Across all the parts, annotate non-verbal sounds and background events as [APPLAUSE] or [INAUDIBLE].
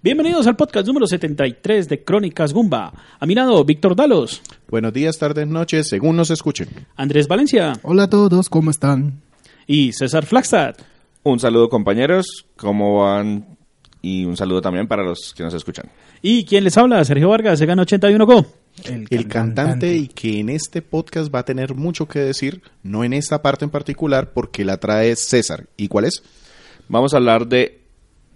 Bienvenidos al podcast número 73 de Crónicas Gumba. A mi lado, Víctor Dalos, Buenos días, tardes, noches, según nos escuchen. Andrés Valencia Hola a todos, ¿cómo están? y César Flagstad. Un saludo compañeros, ¿cómo van? Y un saludo también para los que nos escuchan. ¿Y quién les habla? Sergio Vargas, se gana 81 Go. El cantante y que en este podcast va a tener mucho que decir, no en esta parte en particular, porque la trae César. ¿Y cuál es? Vamos a hablar de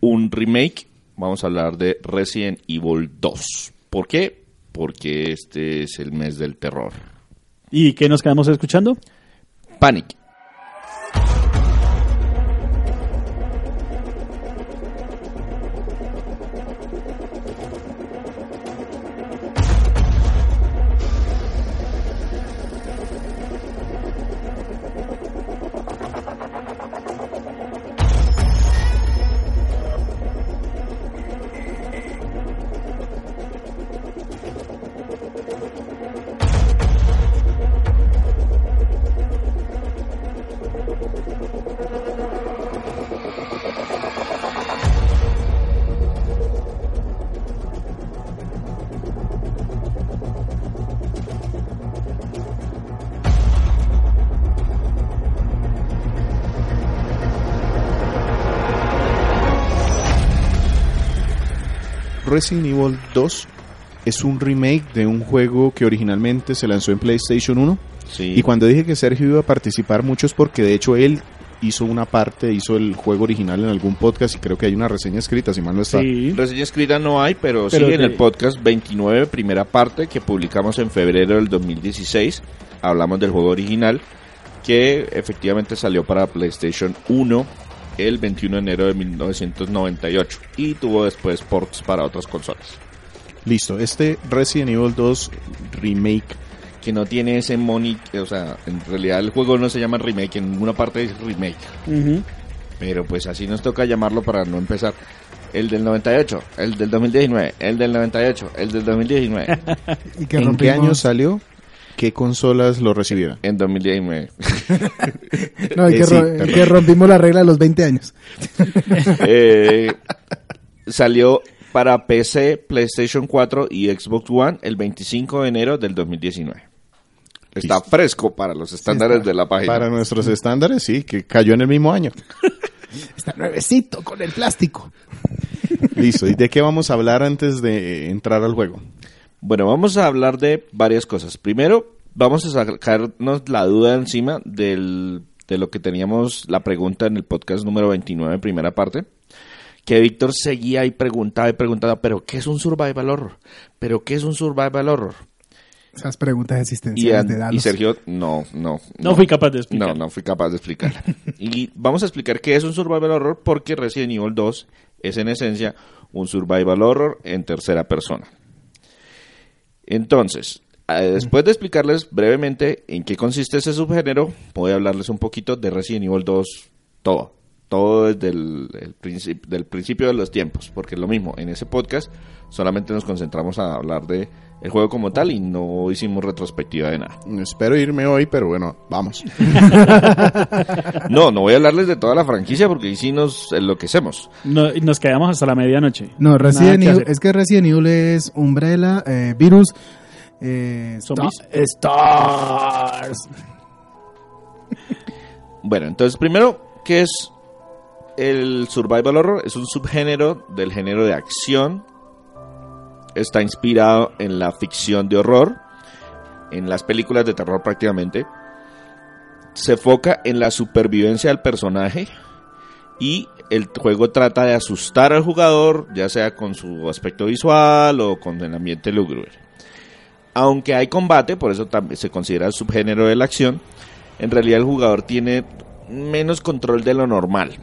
un remake, vamos a hablar de Resident Evil 2. ¿Por qué? Porque este es el mes del terror. ¿Y qué nos quedamos escuchando? Panic. Resident Evil 2 es un remake de un juego que originalmente se lanzó en PlayStation 1. Sí. Y cuando dije que Sergio iba a participar mucho es porque de hecho él hizo una parte, hizo el juego original en algún podcast y creo que hay una reseña escrita, si mal no está. Sí. Reseña escrita no hay, pero, Pero sí en el podcast 29, primera parte, que publicamos en febrero del 2016. Hablamos del juego original, que efectivamente salió para PlayStation 1 el 21 de enero de 1998 y tuvo después ports para otras consolas. Listo, este Resident Evil 2 remake Que no tiene ese money, o sea, en realidad el juego no se llama remake, en ninguna parte es remake. Pero pues así nos toca llamarlo para no empezar. El del 98, el del 2019, el del 98, el del 2019. ¿Y que ¿En qué año salió? ¿Qué consolas lo recibieron? en 2019. [LAUGHS] No, Eh, que, sí, ro- perdón. que rompimos la regla de los 20 años. [LAUGHS] Eh, salió para PC, PlayStation 4 y Xbox One el 25 de enero del 2019. Está Listo. fresco para los estándares está. de la página. Para nuestros estándares, sí, que cayó en el mismo año. [LAUGHS] Está nuevecito con el plástico. Listo, ¿y de qué vamos a hablar antes de entrar al juego? Bueno, vamos a hablar de varias cosas. Primero, vamos a sacarnos la duda encima del, de lo que teníamos la pregunta en el podcast número 29, primera parte. Que Víctor seguía y preguntaba y preguntaba, ¿pero qué es un survival horror? ¿Pero qué es un survival horror? Esas preguntas Y, existenciales de y Dalos. Sergio, no, no. No fui capaz de explicar. No, no fui capaz de explicar. y vamos a explicar qué es un survival horror porque Resident Evil 2 es en esencia un survival horror en tercera persona. Entonces, eh, después de explicarles brevemente en qué consiste ese subgénero, voy a hablarles un poquito de Resident Evil 2 todo. Todo desde el, el princip- del principio de los tiempos, porque es lo mismo, en ese podcast solamente nos concentramos a hablar de el juego como tal y no hicimos retrospectiva de nada. Espero irme hoy, pero bueno, vamos. [LAUGHS] No, no voy a hablarles de toda la franquicia porque ahí sí nos enloquecemos. No, y nos quedamos hasta la medianoche. No, Resident Evil, es que Resident Evil es Umbrella, eh, Virus, eh, Zombies. Star- Stars. Bueno, entonces primero, ¿qué es el survival horror? Es un subgénero del género de acción. Está inspirado en la ficción de horror, en las películas de terror prácticamente. Se enfoca en la supervivencia del personaje y el juego trata de asustar al jugador, ya sea con su aspecto visual o con el ambiente lúgubre. Aunque hay combate, por eso también se considera el subgénero de la acción, en realidad el jugador tiene menos control de lo normal.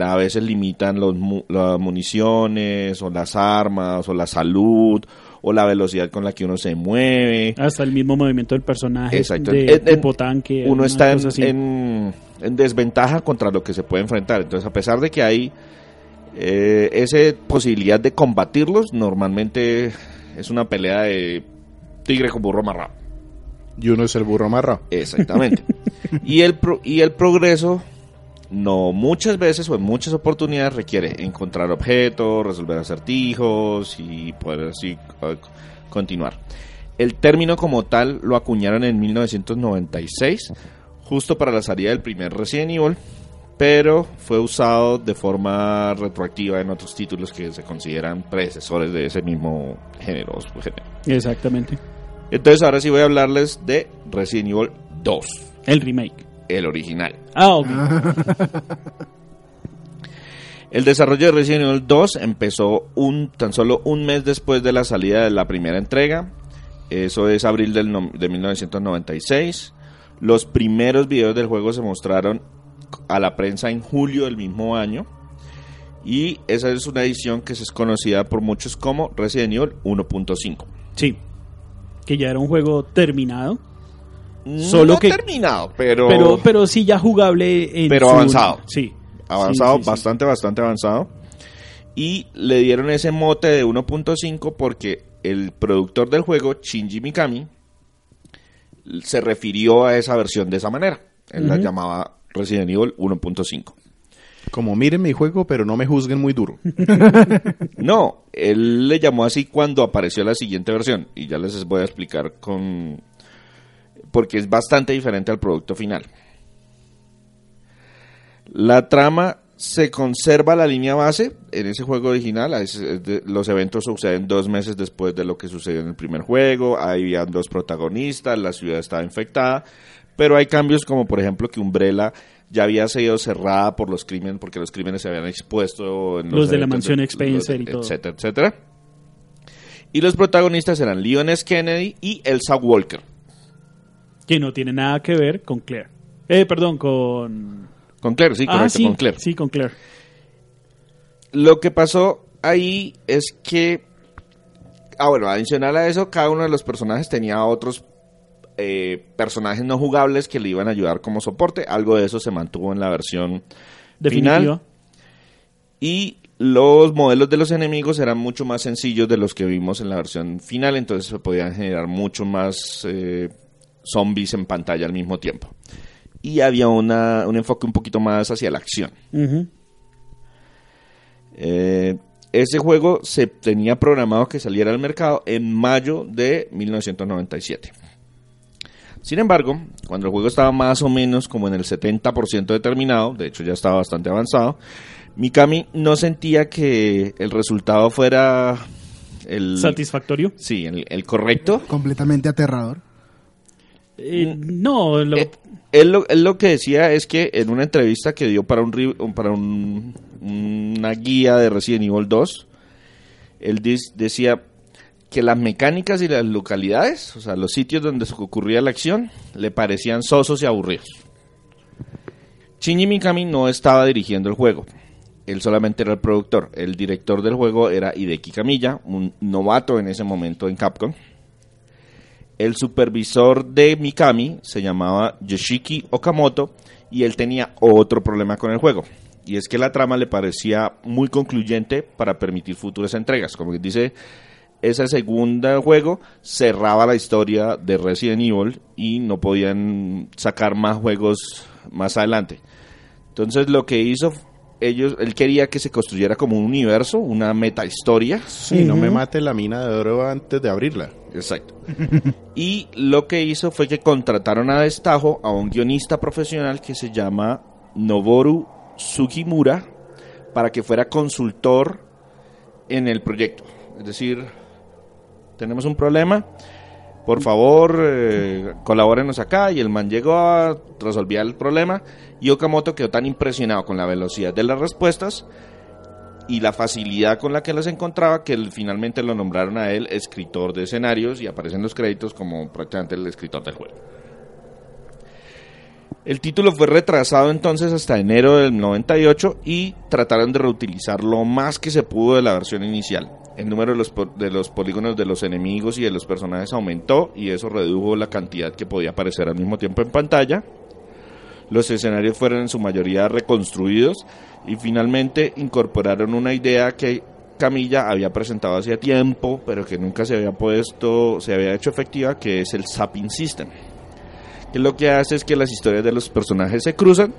A veces limitan los mu- las municiones o las armas o la salud o la velocidad con la que uno se mueve. Hasta el mismo movimiento del personaje. Exacto. De En- en- tipo tanque. uno está en desventaja contra lo que se puede enfrentar. Entonces, a pesar de que hay eh, esa posibilidad de combatirlos, normalmente es una pelea de tigre con burro amarrado. Y uno es el burro amarrado. Exactamente. [LAUGHS] y, el pro- y el progreso no muchas veces o en muchas oportunidades requiere encontrar objetos, resolver acertijos y poder así eh, continuar. El término como tal lo acuñaron en 1996, justo para la salida del primer Resident Evil, pero fue usado de forma retroactiva en otros títulos que se consideran predecesores de ese mismo género. Exactamente. Entonces ahora sí voy a hablarles de Resident Evil 2, El remake. El original. Ah, ok. [LAUGHS] El desarrollo de Resident Evil 2 empezó un, tan solo un mes después de la salida de la primera entrega. Eso es abril del no- de 1996. Los primeros videos del juego se mostraron a la prensa en julio del mismo año. Y esa es una edición que es conocida por muchos como Resident Evil 1.5. Sí. Que ya era un juego terminado. No Solo que- terminado, pero, Pero, pero sí ya jugable en Pero su- avanzado. Sí. avanzado, Sí, sí, sí. bastante, bastante avanzado. Y le dieron ese mote de 1.5 porque el productor del juego, Shinji Mikami, se refirió a esa versión de esa manera. Él la llamaba Resident Evil 1.5. Como miren mi juego, pero no me juzguen muy duro. [LAUGHS] No, él le llamó así cuando apareció la siguiente versión. Y ya les voy a explicar con... Porque es bastante diferente al producto final. La trama se conserva la línea base en ese juego original. los eventos suceden dos meses después de lo que sucedió en el primer juego. Ahí habían dos protagonistas, la ciudad estaba infectada. Pero hay cambios como por ejemplo que Umbrella ya había sido cerrada por los crímenes, porque los crímenes se habían expuesto en Los de la mansión los- y todo. etcétera, etcétera. Y los protagonistas eran Leon S. Kennedy y Elsa Walker. Que no tiene nada que ver con Claire. Eh, perdón, con... Con Claire, sí, ah, sí, con Claire. Sí, con Claire. Lo que pasó ahí es que, ah bueno, adicional a eso, cada uno de los personajes tenía otros eh, personajes no jugables que le iban a ayudar como soporte. Algo de eso se mantuvo en la versión Definitiva. final. Y los modelos de los enemigos eran mucho más sencillos de los que vimos en la versión final, entonces se podían generar mucho más eh, zombies en pantalla al mismo tiempo. Y había una, un enfoque un poquito más hacia la acción. Eh, ese juego se tenía programado que saliera al mercado en mayo de 1997. Sin embargo, cuando el juego estaba más o menos como en el 70% determinado, de hecho ya estaba bastante avanzado, Mikami no sentía que el resultado fuera el, Satisfactorio. sí, el, el correcto. Completamente aterrador. Eh, no, lo- Eh, él, lo, él lo que decía es que en una entrevista que dio para un para un- una guía de Resident Evil 2, él dis- decía que las mecánicas y las localidades, o sea, los sitios donde ocurría la acción, le parecían sosos y aburridos. Shinji Mikami no estaba dirigiendo el juego. Él solamente era el productor. El director del juego era Hideki Kamiya, un novato en ese momento en Capcom. El supervisor de Mikami se llamaba Yoshiki Okamoto y él tenía otro problema con el juego. Y es que la trama le parecía muy concluyente para permitir futuras entregas. Como que dice, ese segundo juego cerraba la historia de Resident Evil y no podían sacar más juegos más adelante. Entonces lo que hizo ellos, él quería que se construyera como un universo, una meta historia. Sí, no me mate la mina de oro antes de abrirla. Exacto. [LAUGHS] y lo que hizo fue que contrataron a destajo a un guionista profesional que se llama Noboru Sugimura para que fuera consultor en el proyecto. Es decir, tenemos un problema, por favor, eh, colabórenos acá. Y el man llegó a resolver el problema. Y Okamoto quedó tan impresionado con la velocidad de las respuestas y la facilidad con la que las encontraba que finalmente lo nombraron a él escritor de escenarios y aparecen los créditos como prácticamente el escritor del juego. El título fue retrasado entonces hasta enero del 98 y trataron de reutilizar lo más que se pudo de la versión inicial. El número de los, de los polígonos de los enemigos y de los personajes aumentó y eso redujo la cantidad que podía aparecer al mismo tiempo en pantalla. Los escenarios fueron en su mayoría reconstruidos y finalmente incorporaron una idea que Camilla había presentado hacía tiempo, pero que nunca se había puesto, se había hecho efectiva, que es el Zapping System. Que lo que hace es que las historias de los personajes se cruzan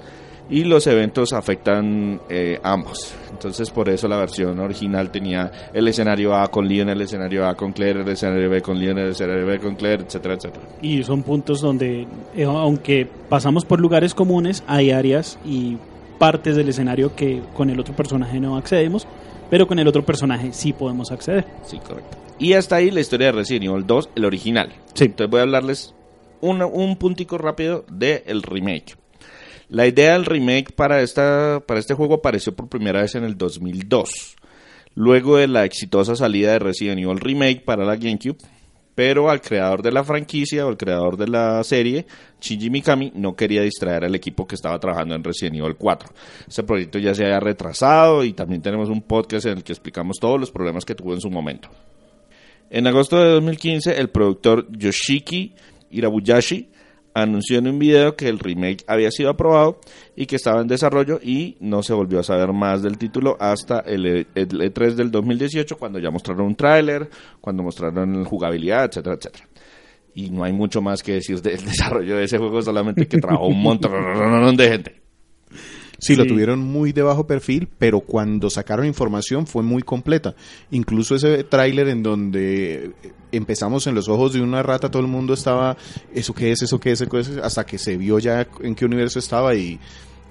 y los eventos afectan eh, ambos. Entonces por eso la versión original tenía el escenario A con Leon, el escenario A con Claire, el escenario B con Leon, el escenario B con Claire, etcétera, etcétera. Y son puntos donde, eh, aunque pasamos por lugares comunes, hay áreas y partes del escenario que con el otro personaje no accedemos, pero con el otro personaje sí podemos acceder. Sí, correcto. Y hasta ahí la historia de Resident Evil 2, el original. Sí. Entonces voy a hablarles una- un puntico rápido del remake. La idea del remake para, esta, para este juego apareció por primera vez en el 2002, luego de la exitosa salida de Resident Evil Remake para la GameCube, pero al creador de la franquicia o el creador de la serie, Shinji Mikami, no quería distraer al equipo que estaba trabajando en Resident Evil 4. Ese proyecto ya se había retrasado y también tenemos un podcast en el que explicamos todos los problemas que tuvo en su momento. En agosto de 2015, el productor Yoshiki Irabuyashi anunció en un video que el remake había sido aprobado y que estaba en desarrollo y no se volvió a saber más del título hasta el, E- el E3 del 2018 cuando ya mostraron un tráiler, cuando mostraron jugabilidad, etcétera, etcétera. Y no hay mucho más que decir del [LAUGHS] desarrollo de ese juego, solamente que trabajó un montón de gente. Sí, lo tuvieron muy de bajo perfil, pero cuando sacaron información fue muy completa. Incluso ese tráiler en donde empezamos en los ojos de una rata, todo el mundo estaba, ¿eso qué es? ¿Eso qué es? ¿Eso qué es? Hasta que se vio ya en qué universo estaba y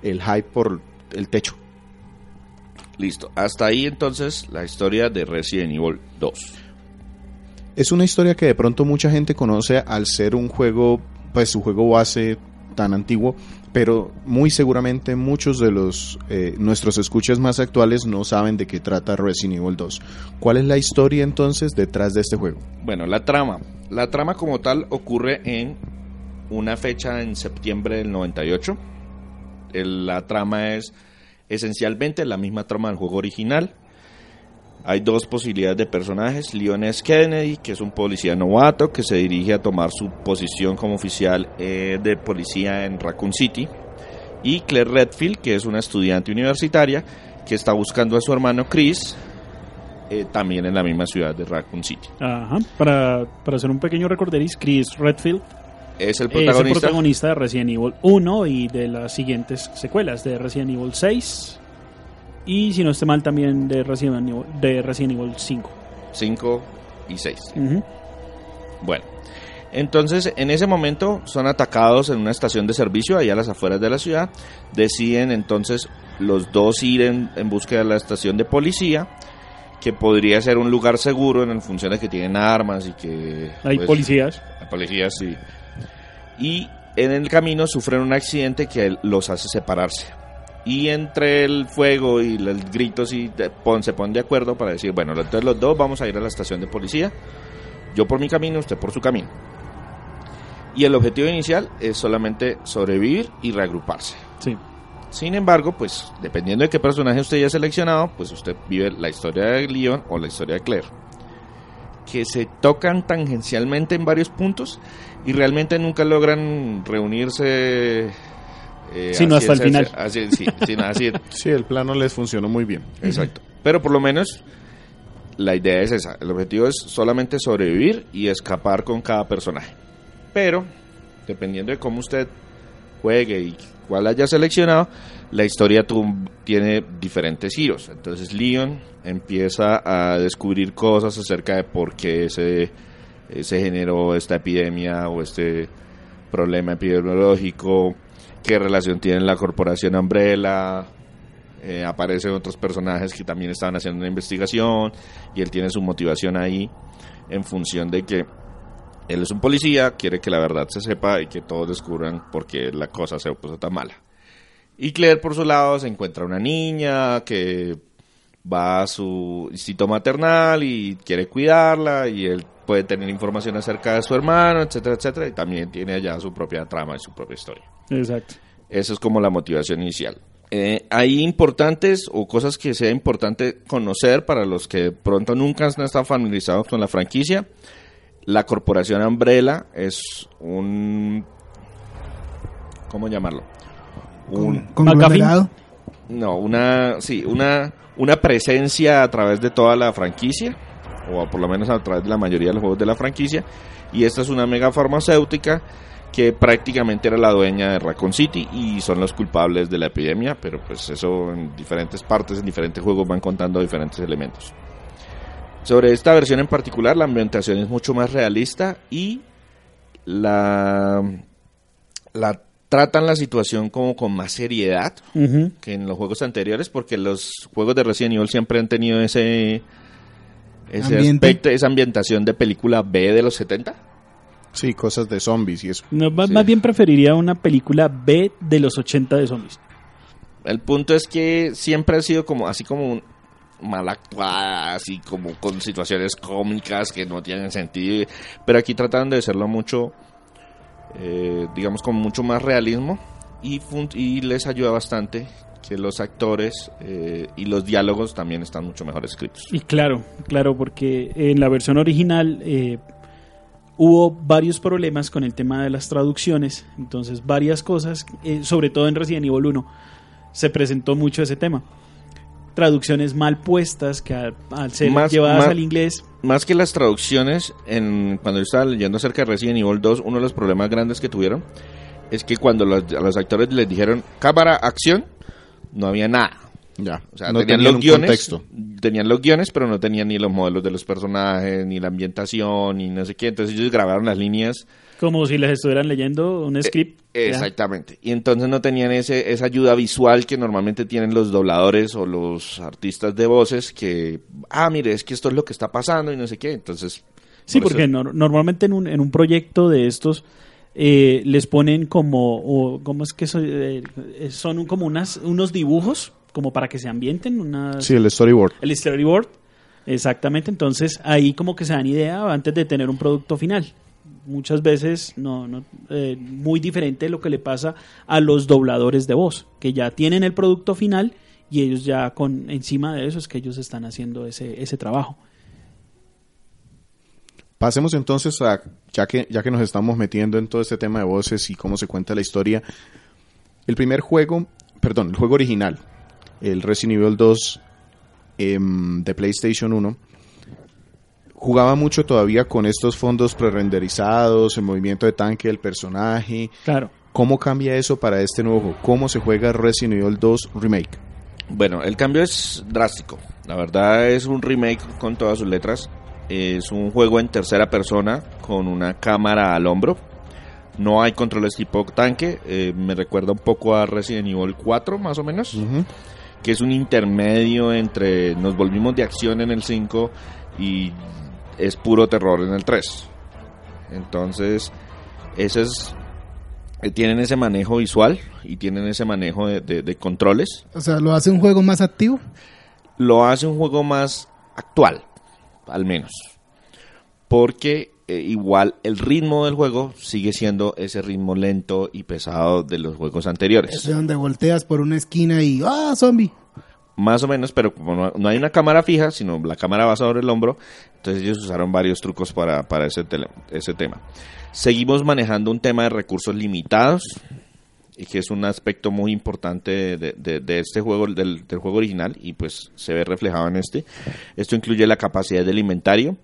el hype por el techo. Listo, hasta ahí entonces la historia de Resident Evil 2. Es una historia que de pronto mucha gente conoce al ser un juego, pues su juego base tan antiguo, pero muy seguramente muchos de los eh, nuestros escuchas más actuales no saben de qué trata Resident Evil 2. ¿Cuál es la historia entonces detrás de este juego? Bueno, la trama. La trama como tal ocurre en una fecha en septiembre del 98. El- la trama es esencialmente la misma trama del juego original. Hay dos posibilidades de personajes. Leon S. Kennedy, que es un policía novato que se dirige a tomar su posición como oficial eh, de policía en Raccoon City. Y Claire Redfield, que es una estudiante universitaria que está buscando a su hermano Chris, eh, también en la misma ciudad de Raccoon City. Ajá. Para, para hacer un pequeño recorderis, Chris Redfield Es el es el protagonista. protagonista de Resident Evil 1 y de las siguientes secuelas de Resident Evil 6 y si no esté mal también de Resident Evil, de Resident Evil 5. 5 y 6. Ujú. Bueno, entonces en ese momento son atacados en una estación de servicio allá a las afueras de la ciudad. Deciden entonces los dos ir en, en búsqueda de la estación de policía, que podría ser un lugar seguro en función de que tienen armas y que... Hay pues, policías. La policía sí. Y en el camino sufren un accidente que los hace separarse. Y entre el fuego y los gritos y de- pon- se ponen de acuerdo para decir, bueno, entonces los dos vamos a ir a la estación de policía. Yo por mi camino, usted por su camino. Y el objetivo inicial es solamente sobrevivir y reagruparse. Sí. Sin embargo, pues dependiendo de qué personaje usted haya seleccionado, pues usted vive la historia de Leon o la historia de Claire. Que se tocan tangencialmente en varios puntos y realmente nunca logran reunirse. Eh, Sino así hasta el final. [LAUGHS] Así, sí, sí, así, [LAUGHS] Sí, el plano les funcionó muy bien. exacto. Pero por lo menos la idea es esa. El objetivo es solamente sobrevivir y escapar con cada personaje. Pero, dependiendo de cómo usted juegue y cuál haya seleccionado, la historia tiene diferentes giros. Entonces Leon empieza a descubrir cosas acerca de por qué se, eh, se generó esta epidemia o este problema epidemiológico, qué relación tiene la corporación Umbrella, eh, aparecen otros personajes que también estaban haciendo una investigación y él tiene su motivación ahí en función de que él es un policía, quiere que la verdad se sepa y que todos descubran por qué la cosa se puso tan mala. Y Claire, por su lado, se encuentra una niña que va a su instinto maternal y quiere cuidarla y él puede tener información acerca de su hermano, etcétera, etcétera, y también tiene allá su propia trama y su propia historia. Exacto. Esa es como la motivación inicial. Eh, hay importantes o cosas que sea importante conocer para los que de pronto nunca han estado familiarizados con la franquicia. La corporación Umbrella es un... ¿Cómo llamarlo? Un, Conglomerado. no, una, sí, una, una presencia a través de toda la franquicia. o por lo menos a través de la mayoría de los juegos de la franquicia. Y esta es una mega farmacéutica que prácticamente era la dueña de Raccoon City y son los culpables de la epidemia, pero pues eso en diferentes partes, en diferentes juegos van contando diferentes elementos. Sobre esta versión en particular, la ambientación es mucho más realista y la, la tratan la situación como con más seriedad que en los juegos anteriores, porque los juegos de Resident Evil siempre han tenido ese, ese Ambiente. aspecto, esa ambientación de película B de los 70. Sí, cosas de zombies y eso. No, más, Sí. más bien preferiría una película B de los 80 de zombies. El punto es que siempre ha sido como así como un- mal actuada, así como con situaciones cómicas que no tienen sentido, pero aquí tratan de hacerlo mucho, eh, digamos, con mucho más realismo y les ayuda bastante que los actores eh, y los diálogos también están mucho mejor escritos. Y claro, claro, porque en la versión original eh, hubo varios problemas con el tema de las traducciones, entonces varias cosas, eh, sobre todo en Resident Evil 1, se presentó mucho ese tema. Traducciones mal puestas que al, al ser Más- llevadas más- al inglés, Más que las traducciones, en, cuando yo estaba leyendo acerca de Resident Evil 2, uno de los problemas grandes que tuvieron es que cuando los, a los actores les dijeron cámara, acción, no había nada. Ya. O sea, no tenían, tenían los guiones, contexto. tenían los guiones, pero no tenían ni los modelos de los personajes, ni la ambientación, ni no sé qué. Entonces ellos grabaron las líneas como si les estuvieran leyendo un script. ya. Exactamente. Y entonces no tenían ese, esa ayuda visual que normalmente tienen los dobladores o los artistas de voces que, ah, mire, es que esto es lo que está pasando y no sé qué. Entonces... Sí, por eso- porque nor- normalmente en un, en un proyecto de estos eh, les ponen como, o, ¿cómo es que eso, eh, son un- como unas, unos dibujos como para que se ambienten, unas, Sí, el storyboard. el storyboard, exactamente, entonces ahí como que se dan idea antes de tener un producto final. Muchas veces no, no eh, muy diferente de lo que le pasa a los dobladores de voz, que ya tienen el producto final y ellos ya con encima de eso es que ellos están haciendo ese, ese trabajo. Pasemos entonces a, ya que, ya que nos estamos metiendo en todo este tema de voces y cómo se cuenta la historia, el primer juego, perdón, el juego original, el Resident Evil 2 em, de PlayStation 1, jugaba mucho todavía con estos fondos prerenderizados, el movimiento de tanque del personaje. Claro. ¿Cómo cambia eso para este nuevo juego? ¿Cómo se juega Resident Evil 2 Remake? Bueno, el cambio es drástico. La verdad es un remake con todas sus letras. Es un juego en tercera persona con una cámara al hombro. No hay controles tipo tanque. eh, me recuerda un poco a Resident Evil 4 más o menos. Que es un intermedio entre nos volvimos de acción en el 5 y es puro terror en el 3. Entonces, ese es... eh, Tienen ese manejo visual y tienen ese manejo de- de- de controles. O sea, lo hace un juego más activo. lo hace un juego más actual, al menos. Porque eh, igual el ritmo del juego sigue siendo ese ritmo lento y pesado de los juegos Es anteriores. de donde volteas por una esquina y ¡ah, zombie! Más o menos, pero como no, no hay una cámara fija, sino la cámara va sobre el hombro, entonces ellos usaron varios trucos para, para ese, tele- ese tema. Seguimos manejando un tema de recursos limitados, y que es un aspecto muy importante de, de- de este juego, del, del juego original, y pues se ve reflejado en este. Esto incluye la capacidad del inventario.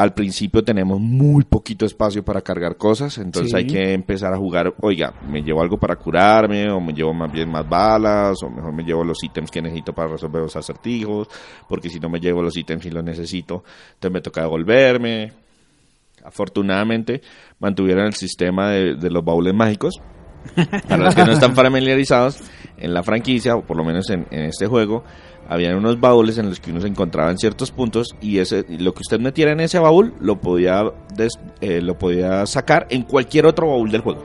Al principio tenemos muy poquito espacio para cargar cosas, entonces Sí. hay que empezar a jugar, oiga, me llevo algo para curarme, o me llevo más bien más balas, o mejor me llevo los ítems que necesito para resolver los acertijos, porque si no me llevo los ítems y los necesito, entonces me toca devolverme. Afortunadamente mantuvieron el sistema de, de los baúles mágicos, para los que no están [LAUGHS] familiarizados, en la franquicia, o por lo menos en, en este juego, habían unos baúles en los que uno se encontraba en ciertos puntos y ese lo que usted metiera en ese baúl lo podía, des- eh, lo podía sacar en cualquier otro baúl del juego.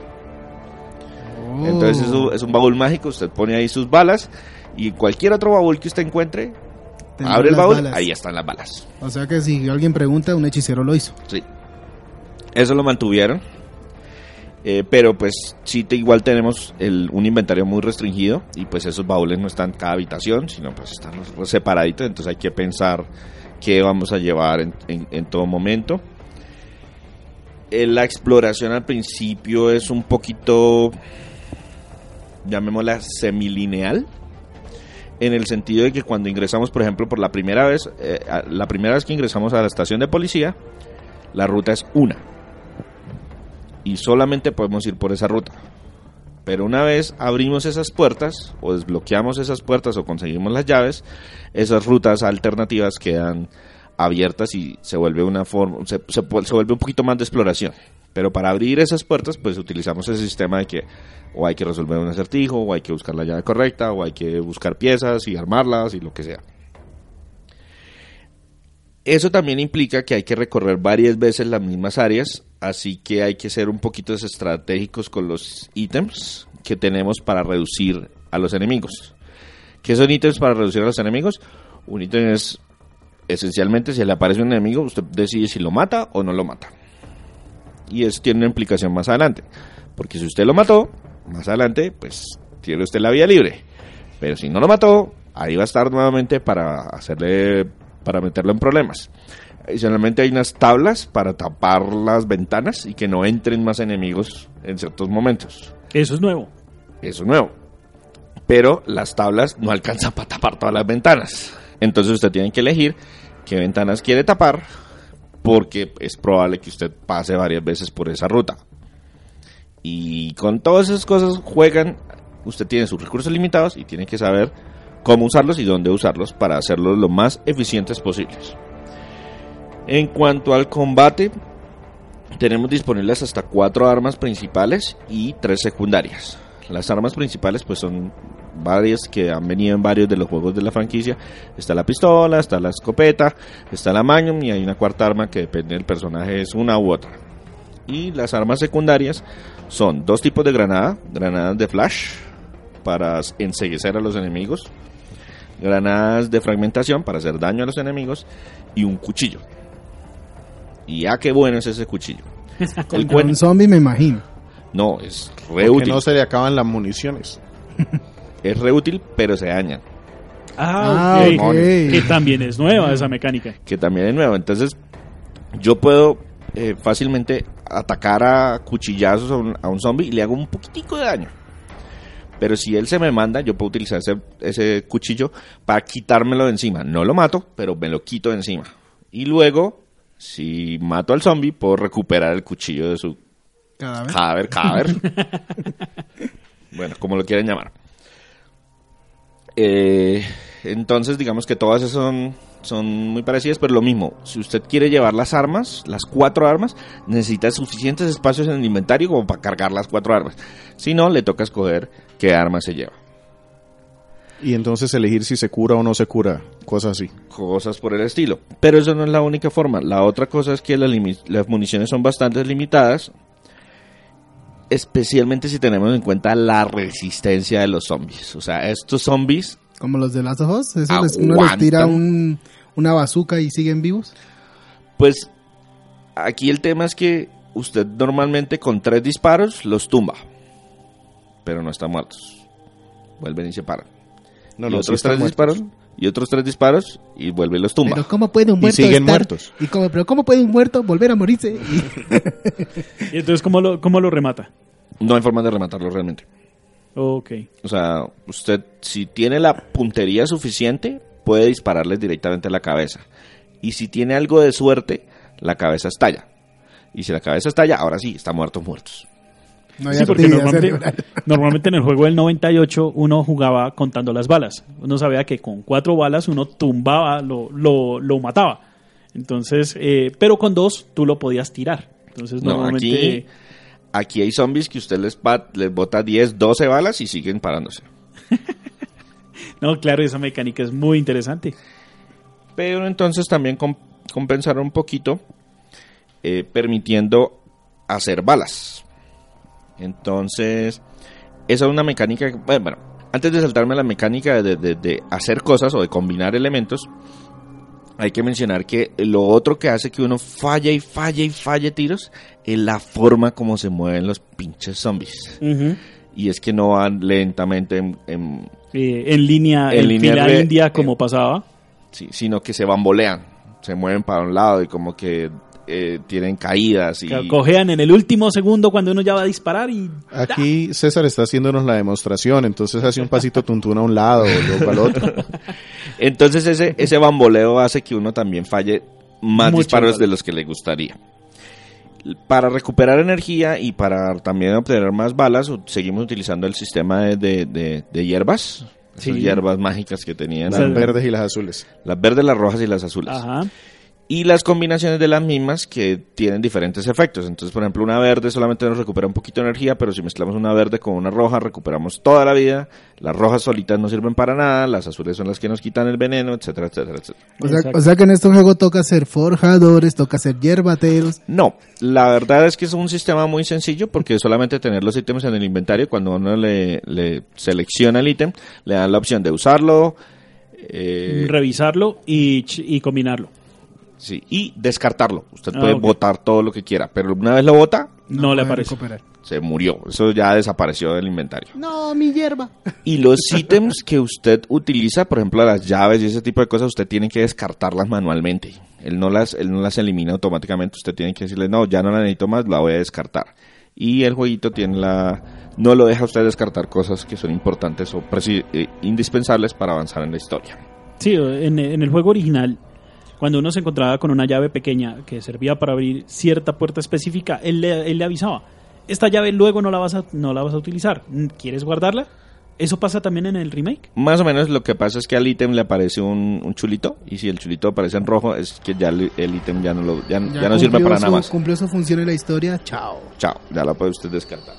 Oh. Entonces es un, es un baúl mágico, usted pone ahí sus balas y cualquier otro baúl que usted encuentre, abre el baúl, balas. ahí están las balas. O sea que si alguien pregunta, un hechicero lo hizo. Sí. Eso lo mantuvieron. Eh, pero pues sí, te, igual tenemos el, un inventario muy restringido y pues esos baúles no están en cada habitación, sino pues están separaditos, entonces hay que pensar qué vamos a llevar en, todo momento. Eh, la exploración al principio es un poquito, llamémosla semilineal. en el sentido de que cuando ingresamos, por ejemplo, por la primera vez, eh, la primera vez que ingresamos a la estación de policía, la ruta es una. Y solamente podemos ir por esa ruta. Pero una vez abrimos esas puertas, o desbloqueamos esas puertas, o conseguimos las llaves, esas rutas alternativas quedan abiertas y se vuelve una forma, se, vuelve un poquito más de exploración. Pero para abrir esas puertas, pues utilizamos ese sistema de que o hay que resolver un acertijo, o hay que buscar la llave correcta, o hay que buscar piezas y armarlas y lo que sea. Eso también implica que hay que recorrer varias veces las mismas áreas, así que hay que ser un poquito estratégicos con los ítems que tenemos para reducir a los enemigos. ¿Qué son ítems para reducir a los enemigos? Un ítem es esencialmente si le aparece un enemigo, usted decide si lo mata o no lo mata. Y eso tiene una implicación más adelante, porque si usted lo mató, más adelante, pues tiene usted la vía libre. Pero si no lo mató, ahí va a estar nuevamente para hacerle, para meterlo en problemas. Adicionalmente hay unas tablas para tapar las ventanas y que no entren más enemigos en ciertos momentos. Eso es nuevo. Eso es nuevo. Pero las tablas no alcanzan para tapar todas las ventanas. Entonces usted tiene que elegir qué ventanas quiere tapar porque es probable que usted pase varias veces por esa ruta. Y con todas esas cosas juegan, usted tiene sus recursos limitados y tiene que saber cómo usarlos y dónde usarlos para hacerlos lo más eficientes posibles. En cuanto al combate, tenemos disponibles hasta cuatro armas principales y tres secundarias. Las armas principales pues son varias que han venido en varios de los juegos de la franquicia. Está la pistola, está la escopeta, está la magnum y hay una cuarta arma que depende del personaje es una u otra. Y las armas secundarias son dos tipos de granada, granadas de flash para enseguecer a los enemigos, granadas de fragmentación para hacer daño a los enemigos y un cuchillo. Y ah, qué bueno es ese cuchillo. [LAUGHS] El cuen- un zombie me imagino. no, es re Porque útil. no se le acaban las municiones. [LAUGHS] Es re útil, pero se dañan. Ah, Ah. Que también es nueva esa mecánica. Que también es nuevo. Entonces, yo puedo eh, fácilmente atacar a cuchillazos a un, a un zombie y le hago un poquitico de daño. Pero si él se me manda, yo puedo utilizar ese, ese cuchillo para quitármelo de encima. No lo mato, pero me lo quito de encima. Y luego, si mato al zombie, puedo recuperar el cuchillo de su Cadáver. Cadáver, cadáver. [LAUGHS] bueno, como lo quieran llamar. Eh, entonces, digamos que todas esas son, son muy parecidas, pero lo mismo. Si usted quiere llevar las armas, las cuatro armas, necesita suficientes espacios en el inventario como para cargar las cuatro armas. Si no, le toca escoger qué arma se lleva. Y entonces elegir si se cura o no se cura. Cosas así. cosas por el estilo. Pero eso no es la única forma. La otra cosa es que las, las municiones son bastante limitadas, especialmente si tenemos en cuenta la resistencia de los zombies. O sea, estos zombies, Como los de Last of Us. Eso les, uno les tira un, una bazooka y siguen vivos. pues aquí el tema es que usted normalmente con tres disparos los tumba, pero no están muertos. Vuelven y se paran. No, y otros tres disparos, y otros tres disparos, y vuelve y los tumba. Pero ¿cómo puede un Y muerto siguen estar- muertos. Y como, pero ¿cómo puede un muerto volver a morirse? Y- [LAUGHS] [LAUGHS] Y entonces, ¿cómo lo, cómo lo remata? No hay forma de rematarlo realmente. Ok. O sea, usted si tiene la puntería suficiente, puede dispararles directamente a la cabeza. Y si tiene algo de suerte, la cabeza estalla. Y si la cabeza estalla, ahora sí, está muertos muertos. No Sí, porque [LAUGHS] normalmente, en el juego del 98 uno jugaba contando las balas. Uno sabía que con cuatro balas uno tumbaba, lo, lo, lo mataba. Entonces, eh, pero con dos tú lo podías tirar. Entonces, No, normalmente... aquí, aquí hay zombies que usted les, bat- les bota 10, 12 balas y siguen parándose. [LAUGHS] No, claro, esa mecánica es muy interesante. Pero entonces también com- compensaron un poquito eh, permitiendo hacer balas. Entonces, esa es una mecánica. que- Bueno, antes de saltarme a la mecánica de, de- de hacer cosas o de combinar elementos, hay que mencionar que lo otro que hace que uno falle y falle y falle tiros es la forma como se mueven los pinches zombies. Y es que no van lentamente en- en, Eh, en línea, En en, línea fila re- india, como pasaba. Sí, sino que se bambolean, se mueven para un lado y como que eh, tienen caídas y... Cojean en el último segundo cuando uno ya va a disparar y... Aquí César está haciéndonos la demostración, entonces hace un pasito tuntún a un lado o luego al otro. [LAUGHS] Entonces ese, ese bamboleo hace que uno también falle más Mucho disparos de los que le gustaría. Para recuperar energía y para también obtener más balas, seguimos utilizando el sistema de, de- de- de hierbas. Sí. Esas hierbas mágicas que tenían. Las verdes y las azules. Las verdes, las rojas y las azules. Ajá. Y las combinaciones de las mismas que tienen diferentes efectos. Entonces, por ejemplo, una verde solamente nos recupera un poquito de energía, pero si mezclamos una verde con una roja, recuperamos toda la vida. Las rojas solitas no sirven para nada, las azules son las que nos quitan el veneno, etcétera, etcétera, etcétera. O sea, o sea que en este juego toca ser forjadores, toca ser hierbateros. No, la verdad es que es un sistema muy sencillo porque solamente tener los ítems en el inventario, cuando uno le, le selecciona el ítem, le dan la opción de usarlo eh, Revisarlo y, y combinarlo. Sí, y descartarlo. Usted Ah, puede ok. botar todo lo que quiera, pero una vez lo bota, No, le aparece. recuperar. se murió. Eso ya desapareció del inventario. No, mi hierba. Y los [LAUGHS] ítems que usted utiliza, por ejemplo, las llaves y ese tipo de cosas, usted tiene que descartarlas manualmente. Él no las, él no las elimina automáticamente. Usted tiene que decirle, no, ya no la necesito más, la voy a descartar. Y el jueguito tiene la, no lo deja a usted descartar cosas que son importantes o eh, indispensables para avanzar en la historia. Sí, en, en el juego original, cuando uno se encontraba con una llave pequeña que servía para abrir cierta puerta específica, él le, él le avisaba, esta llave luego no la vas a, no la vas a utilizar, ¿quieres guardarla? ¿Eso pasa también en el remake? Más o menos lo que pasa es que al ítem le aparece un, un chulito y si el chulito aparece en rojo es que ya le- el ítem ya no, lo, ya, ya no sirve para su- nada más. Cumplió su función en la historia, chao. Chao, ya la puede usted descartar.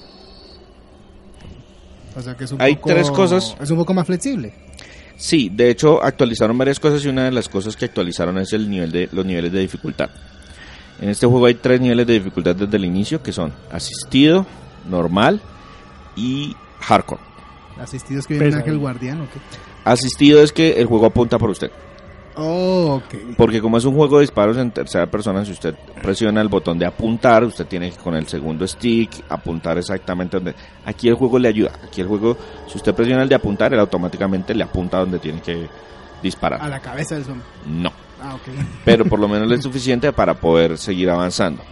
O sea que es un Hay poco, tres cosas. Es un poco más flexible. Sí, de hecho actualizaron varias cosas y una de las cosas que actualizaron es el nivel de los niveles de dificultad. En este juego hay tres niveles de dificultad desde el inicio que son asistido, normal y hardcore. Asistidos que viene ángel guardián o qué. Asistido es que el juego apunta por usted, Oh, porque como es un juego de disparos en tercera persona, si usted presiona el botón de apuntar, usted tiene que con el segundo stick apuntar exactamente donde. Aquí el juego le ayuda. Aquí el juego, si usted presiona el de apuntar, él automáticamente le apunta donde tiene que disparar. A la cabeza del zombie. No. Ah, ok. pero por lo [LAUGHS] menos es suficiente para poder seguir avanzando.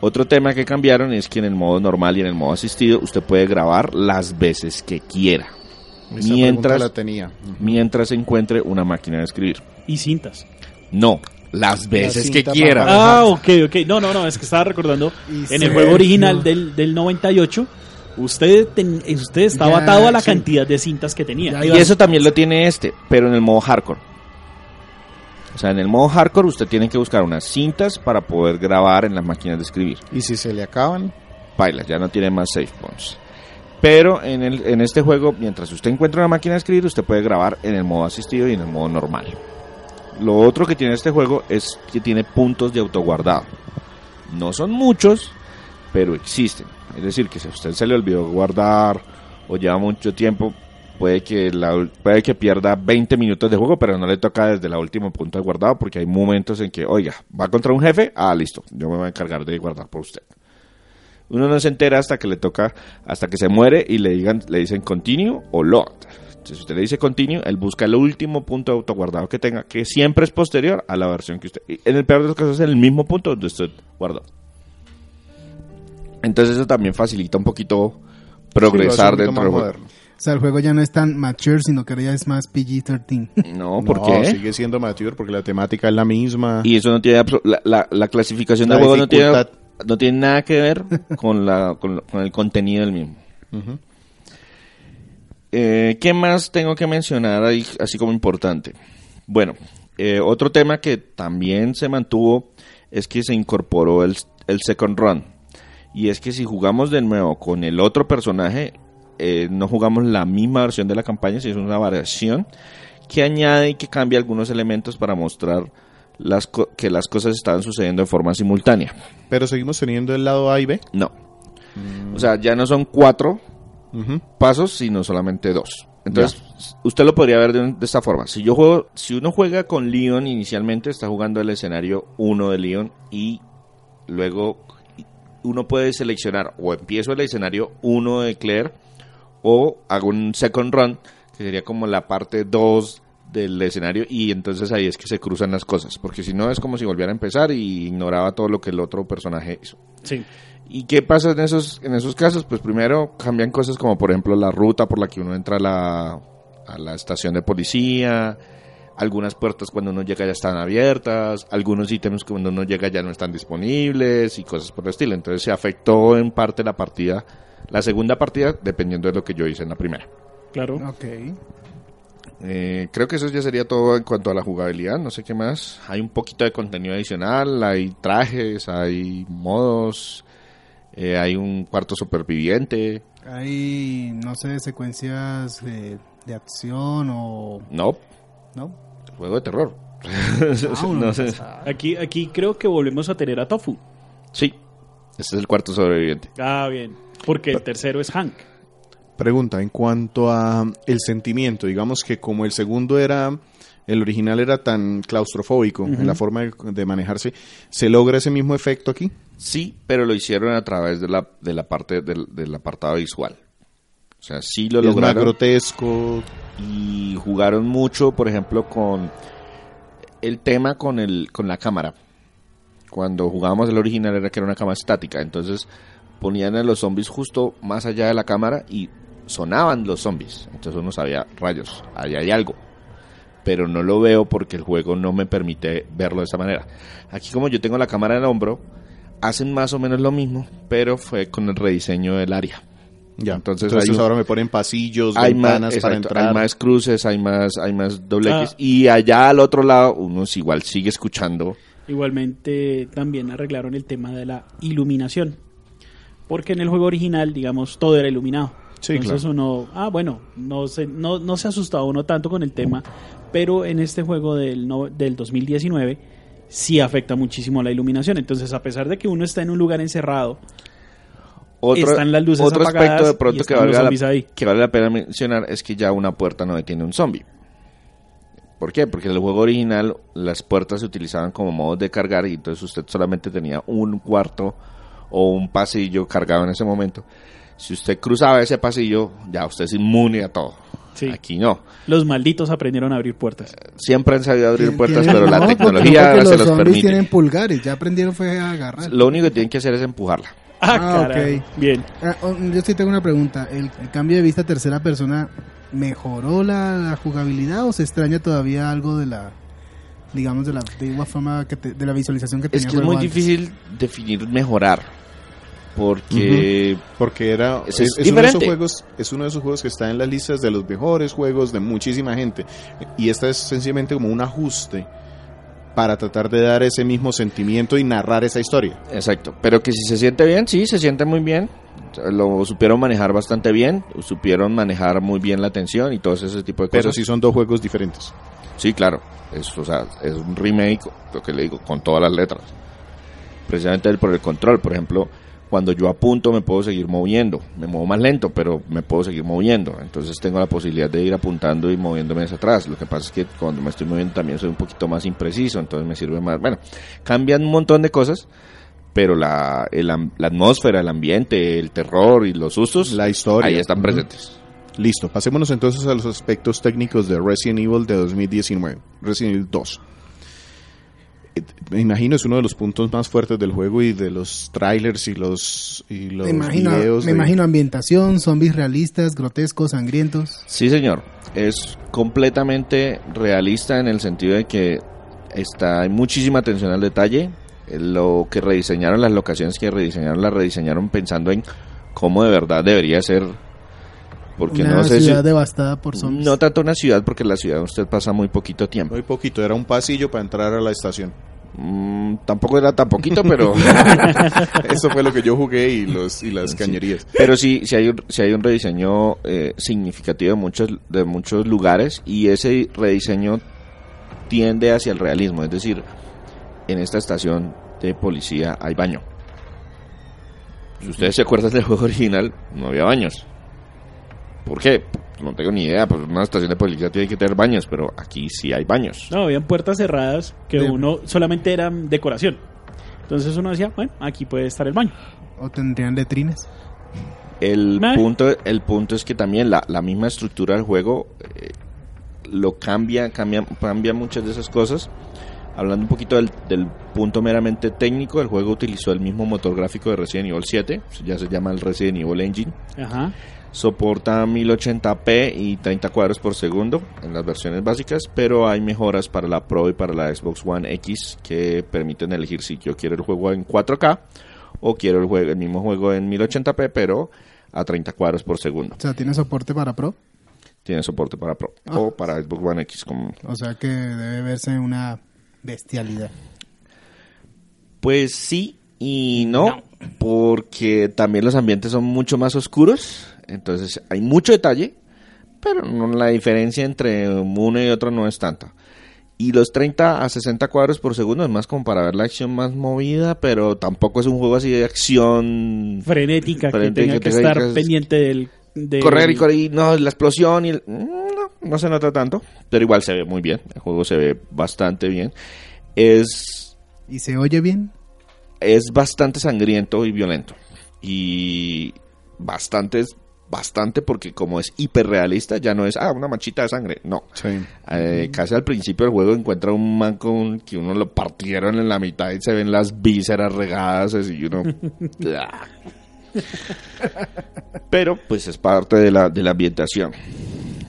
Otro tema que cambiaron es que en el modo normal y en el modo asistido usted puede grabar las veces que quiera, Esa Mientras- la tenía. mientras encuentre una máquina de escribir. Y cintas. No, las veces que quiera. Ah, ok, ok. No, no, no, es que estaba recordando, Y en el juego original del, del 98, usted, ten- usted estaba Ya, atado a la sí. cantidad de cintas que tenía. Ya Y eso también lo tiene este, pero en el modo hardcore. O sea, en el modo hardcore usted tiene que buscar unas cintas para poder grabar en las máquinas de escribir. Y si se le acaban, Baila, ya no tiene más save points. Pero en, el, en este juego, mientras usted encuentra una máquina de escribir, usted puede grabar en el modo asistido y en el modo normal. Lo otro que tiene este juego es que tiene puntos de autoguardado. No son muchos, pero existen. Es decir, que si a usted se le olvidó guardar o lleva mucho tiempo, puede que, la, puede que pierda 20 minutos de juego, pero no le toca desde el último punto de guardado, porque hay momentos en que, oiga, va contra un jefe, ah, listo, yo me voy a encargar de guardar por usted. Uno no se entera hasta que le toca, hasta que se muere y le digan, le dicen continue o load. Entonces, si usted le dice continue, él busca el último punto de autoguardado que tenga, que siempre es posterior a la versión que usted. y En el peor de los casos es en el mismo punto donde usted guardó. Entonces eso también facilita un poquito progresar sí, dentro del juego. O sea, el juego ya no es tan mature, sino que ahora ya es más PG-13. No, ¿por No, qué? sigue siendo mature porque la temática es la misma. Y eso no tiene la, la, la clasificación La del juego no tiene, dificultad. No tiene nada que ver con la con, con el contenido del mismo. Eh, ¿Qué más tengo que mencionar ahí, así como importante? Bueno, eh, otro tema que también se mantuvo es que se incorporó el, el second run. Y es que si jugamos de nuevo con el otro personaje, eh, no jugamos la misma versión de la campaña, sino es una variación que añade y que cambia algunos elementos para mostrar las que las cosas estaban sucediendo de forma simultánea. Pero seguimos teniendo el lado A y B. No. O sea, ya no son cuatro pasos, sino solamente dos. Entonces, usted lo podría ver de esta forma. Si yo juego, si uno juega con Leon inicialmente, está jugando el escenario 1 de Leon y luego uno puede seleccionar o empiezo el escenario 1 de Claire o hago un second run, que sería como la parte 2 del escenario y entonces ahí es que se cruzan las cosas, porque si no es como si volviera a empezar y ignoraba todo lo que el otro personaje hizo. Sí. ¿Y qué pasa en esos, en esos casos? Pues primero cambian cosas como por ejemplo la ruta por la que uno entra a la, a la estación de policía, algunas puertas cuando uno llega ya están abiertas, algunos ítems cuando uno llega ya no están disponibles y cosas por el estilo. Entonces se afectó en parte la partida, la segunda partida, dependiendo de lo que yo hice en la primera. Claro. Ok. Eh, creo que eso ya sería todo en cuanto a la jugabilidad, no sé qué más. Hay un poquito de contenido adicional, hay trajes, hay modos, eh, hay un cuarto superviviente. Hay, no sé, secuencias de, de acción o... No, ¿No? juego de terror. [LAUGHS] no sé. Aquí, aquí creo que volvemos a tener a Tofu. Sí, este es el cuarto sobreviviente. Ah, bien. Porque el tercero es Hank. Pregunta, en cuanto a el sentimiento, digamos que como el segundo era, el original era tan claustrofóbico en la forma de, de manejarse, ¿se logra ese mismo efecto aquí? Sí, pero lo hicieron a través de la, de la parte del, del apartado visual. O sea, sí lo Es más lograron. grotesco, y jugaron mucho, por ejemplo, con el tema con el con la cámara. Cuando jugábamos el original era que era una cámara estática, entonces ponían a los zombies justo más allá de la cámara y sonaban los zombies. Entonces uno sabía, rayos, ahí hay algo. Pero no lo veo porque el juego no me permite verlo de esa manera. Aquí como yo tengo la cámara en el hombro, hacen más o menos lo mismo, pero fue con el rediseño del área. ya. Entonces Entonces, hay un- ahora me ponen pasillos, hay más, ventanas para exacto, entrar. hay más cruces, hay más, hay más dobletes. Ah. Y allá al otro lado, uno es igual sigue escuchando. Igualmente también arreglaron el tema de la iluminación. Porque en el juego original, digamos, todo era iluminado. Sí, Entonces claro. uno, ah, bueno, no se, no, no se asustaba uno tanto con el tema, pero en este juego del, no- del 2019 sí afecta muchísimo la iluminación. Entonces, a pesar de que uno está en un lugar encerrado, Otro, Están las luces otro apagadas aspecto de pronto que zombies la, ahí. que vale la pena mencionar es que ya una puerta no detiene un zombie. ¿Por qué? Porque en el juego original las puertas se utilizaban como modos de cargar y entonces usted solamente tenía un cuarto o un pasillo cargado en ese momento. Si usted cruzaba ese pasillo, ya usted es inmune a todo. Sí. Aquí no. los malditos aprendieron a abrir puertas. Siempre han sabido abrir puertas, pero la no, tecnología ahora se los los zombies permite. tienen pulgares, ya aprendieron fue a agarrar. Lo único que tienen que hacer es empujarla. Ah, Ah, ok. Bien. Ah, oh, yo sí tengo una pregunta. ¿El, el cambio de vista a tercera persona mejoró la, la jugabilidad o se extraña todavía algo de la, digamos, de la, de igual forma que te- de la visualización que tenía Es que es muy antes? difícil definir mejorar. Porque Porque era es, es es uno de esos juegos, es uno de esos juegos que está en las listas de los mejores juegos de muchísima gente. Y esta es sencillamente como un ajuste para tratar de dar ese mismo sentimiento y narrar esa historia. Exacto, pero que si se siente bien, sí, se siente muy bien. Lo supieron manejar bastante bien, supieron manejar muy bien la tensión y todo ese tipo de cosas. Pero sí son dos juegos diferentes. Sí, claro, es, o sea, es un remake, lo que le digo, con todas las letras. Precisamente por el control, por ejemplo, cuando yo apunto me puedo seguir moviendo, me muevo más lento, pero me puedo seguir moviendo, entonces tengo la posibilidad de ir apuntando y moviéndome hacia atrás. Lo que pasa es que cuando me estoy moviendo también soy un poquito más impreciso, entonces me sirve más. Bueno, cambian un montón de cosas, pero la, el la atmósfera, el ambiente, el terror y los sustos, La historia. ahí están presentes. Listo, pasémonos entonces a los aspectos técnicos de Resident Evil de 2019, Resident Evil 2. Me imagino es uno de los puntos más fuertes del juego y de los trailers y los, y los Me imagino, videos. me de- imagino ambientación, zombies realistas, grotescos, sangrientos. Sí, señor. Es completamente realista en el sentido de que está hay muchísima atención al detalle. Lo que rediseñaron, las locaciones que rediseñaron, las rediseñaron pensando en cómo de verdad debería ser. Porque una no sé ciudad si. devastada por zombies. No tanto una ciudad, porque la ciudad usted pasa muy poquito tiempo. Muy poquito, era un pasillo para entrar a la estación. Mm, tampoco era tan poquito, pero. [LAUGHS] [LAUGHS] Eso fue lo que yo jugué y, los, y las cañerías. Pero sí, sí hay un, sí hay un rediseño eh, significativo de muchos, de muchos lugares y ese rediseño tiende hacia el realismo. Es decir, en esta estación de policía hay baño. Si ustedes se acuerdan del juego original, no había baños. ¿Por qué? No tengo ni idea, pues una estación de policía tiene que tener baños, pero aquí sí hay baños. No, habían puertas cerradas que Sí. uno solamente eran decoración. Entonces uno decía, bueno, aquí puede estar el baño. O tendrían letrines. El punto, el punto es que también la, la misma estructura del juego, eh, lo cambia, cambia, cambia muchas de esas cosas. Hablando un poquito del, del punto meramente técnico, el juego utilizó el mismo motor gráfico de Resident Evil 7, ya se llama el Resident Evil Engine. Ajá. Soporta 1080p y 30 cuadros por segundo en las versiones básicas, pero hay mejoras para la Pro y para la Xbox One X que permiten elegir si yo quiero el juego en 4K o quiero el, juego, el mismo juego en 1080p, pero a 30 cuadros por segundo. O sea, ¿tiene soporte para Pro? Tiene soporte para Pro Ah. o para Xbox One X. Como... O sea que debe verse una bestialidad. Pues sí y no, porque también los ambientes son mucho más oscuros, entonces hay mucho detalle, pero no, la diferencia entre uno y otro no es tanta. Y los 30 a 60 cuadros por segundo es más como para ver la acción más movida, pero tampoco es un juego así de acción. Frenética, Frenética, que tenga que estar que- pendiente del... del- Correr y correr, y no, la explosión y el- no, no se nota tanto, pero igual se ve muy bien, el juego se ve bastante bien. Es ¿Y se oye bien? es bastante sangriento y violento. Y bastante, bastante porque como es hiperrealista, ya no es, ah, una manchita de sangre. No. Sí. Eh, casi al principio del juego encuentra un man con que uno lo partieron en la mitad y se ven las vísceras regadas y uno... [LAUGHS] Ah. Pero pues es parte de la, de la ambientación.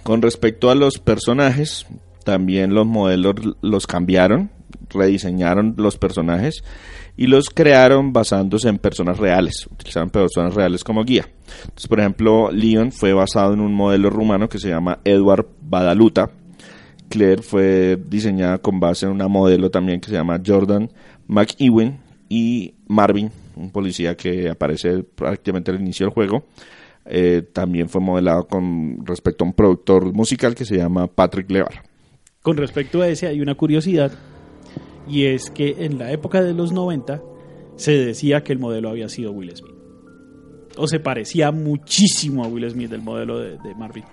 Con respecto a los personajes, también los modelos los cambiaron, rediseñaron los personajes y los crearon basándose en personas reales, utilizaron personas reales como guía. Entonces, por ejemplo, Leon fue basado en un modelo rumano que se llama Edward Badaluta. Claire fue diseñada con base en una modelo también que se llama Jordan McEwen y Marvin, un policía que aparece prácticamente al inicio del juego, eh, también fue modelado con respecto a un productor musical que se llama Patrick Levar. Con respecto a ese hay una curiosidad y es que en la época de los 90 se decía que el modelo había sido Will Smith. O se parecía muchísimo a Will Smith el modelo de, de Marvin.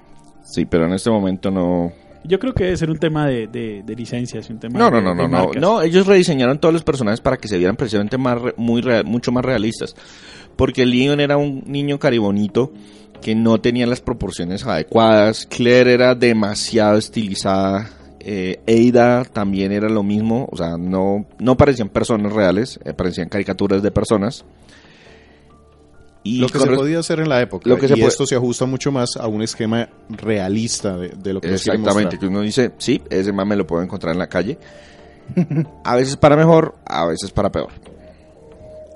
Sí, pero en este momento no. Yo creo que debe ser un tema de, de, de licencias, un tema No, no, no, de no, no. No, ellos rediseñaron todos los personajes para que se vieran precisamente más, re- muy real- mucho más realistas. Porque Leon era un niño caribonito que no tenía las proporciones adecuadas. Claire era demasiado estilizada. Eh, Ada también era lo mismo. O sea, no, no parecían personas reales, eh, parecían caricaturas de personas. Y lo que se podía hacer en la época. Lo que y se esto se ajusta mucho más a un esquema realista de, de lo que Exactamente, que uno dice, sí, ese man me lo puedo encontrar en la calle. A veces para mejor, a veces para peor.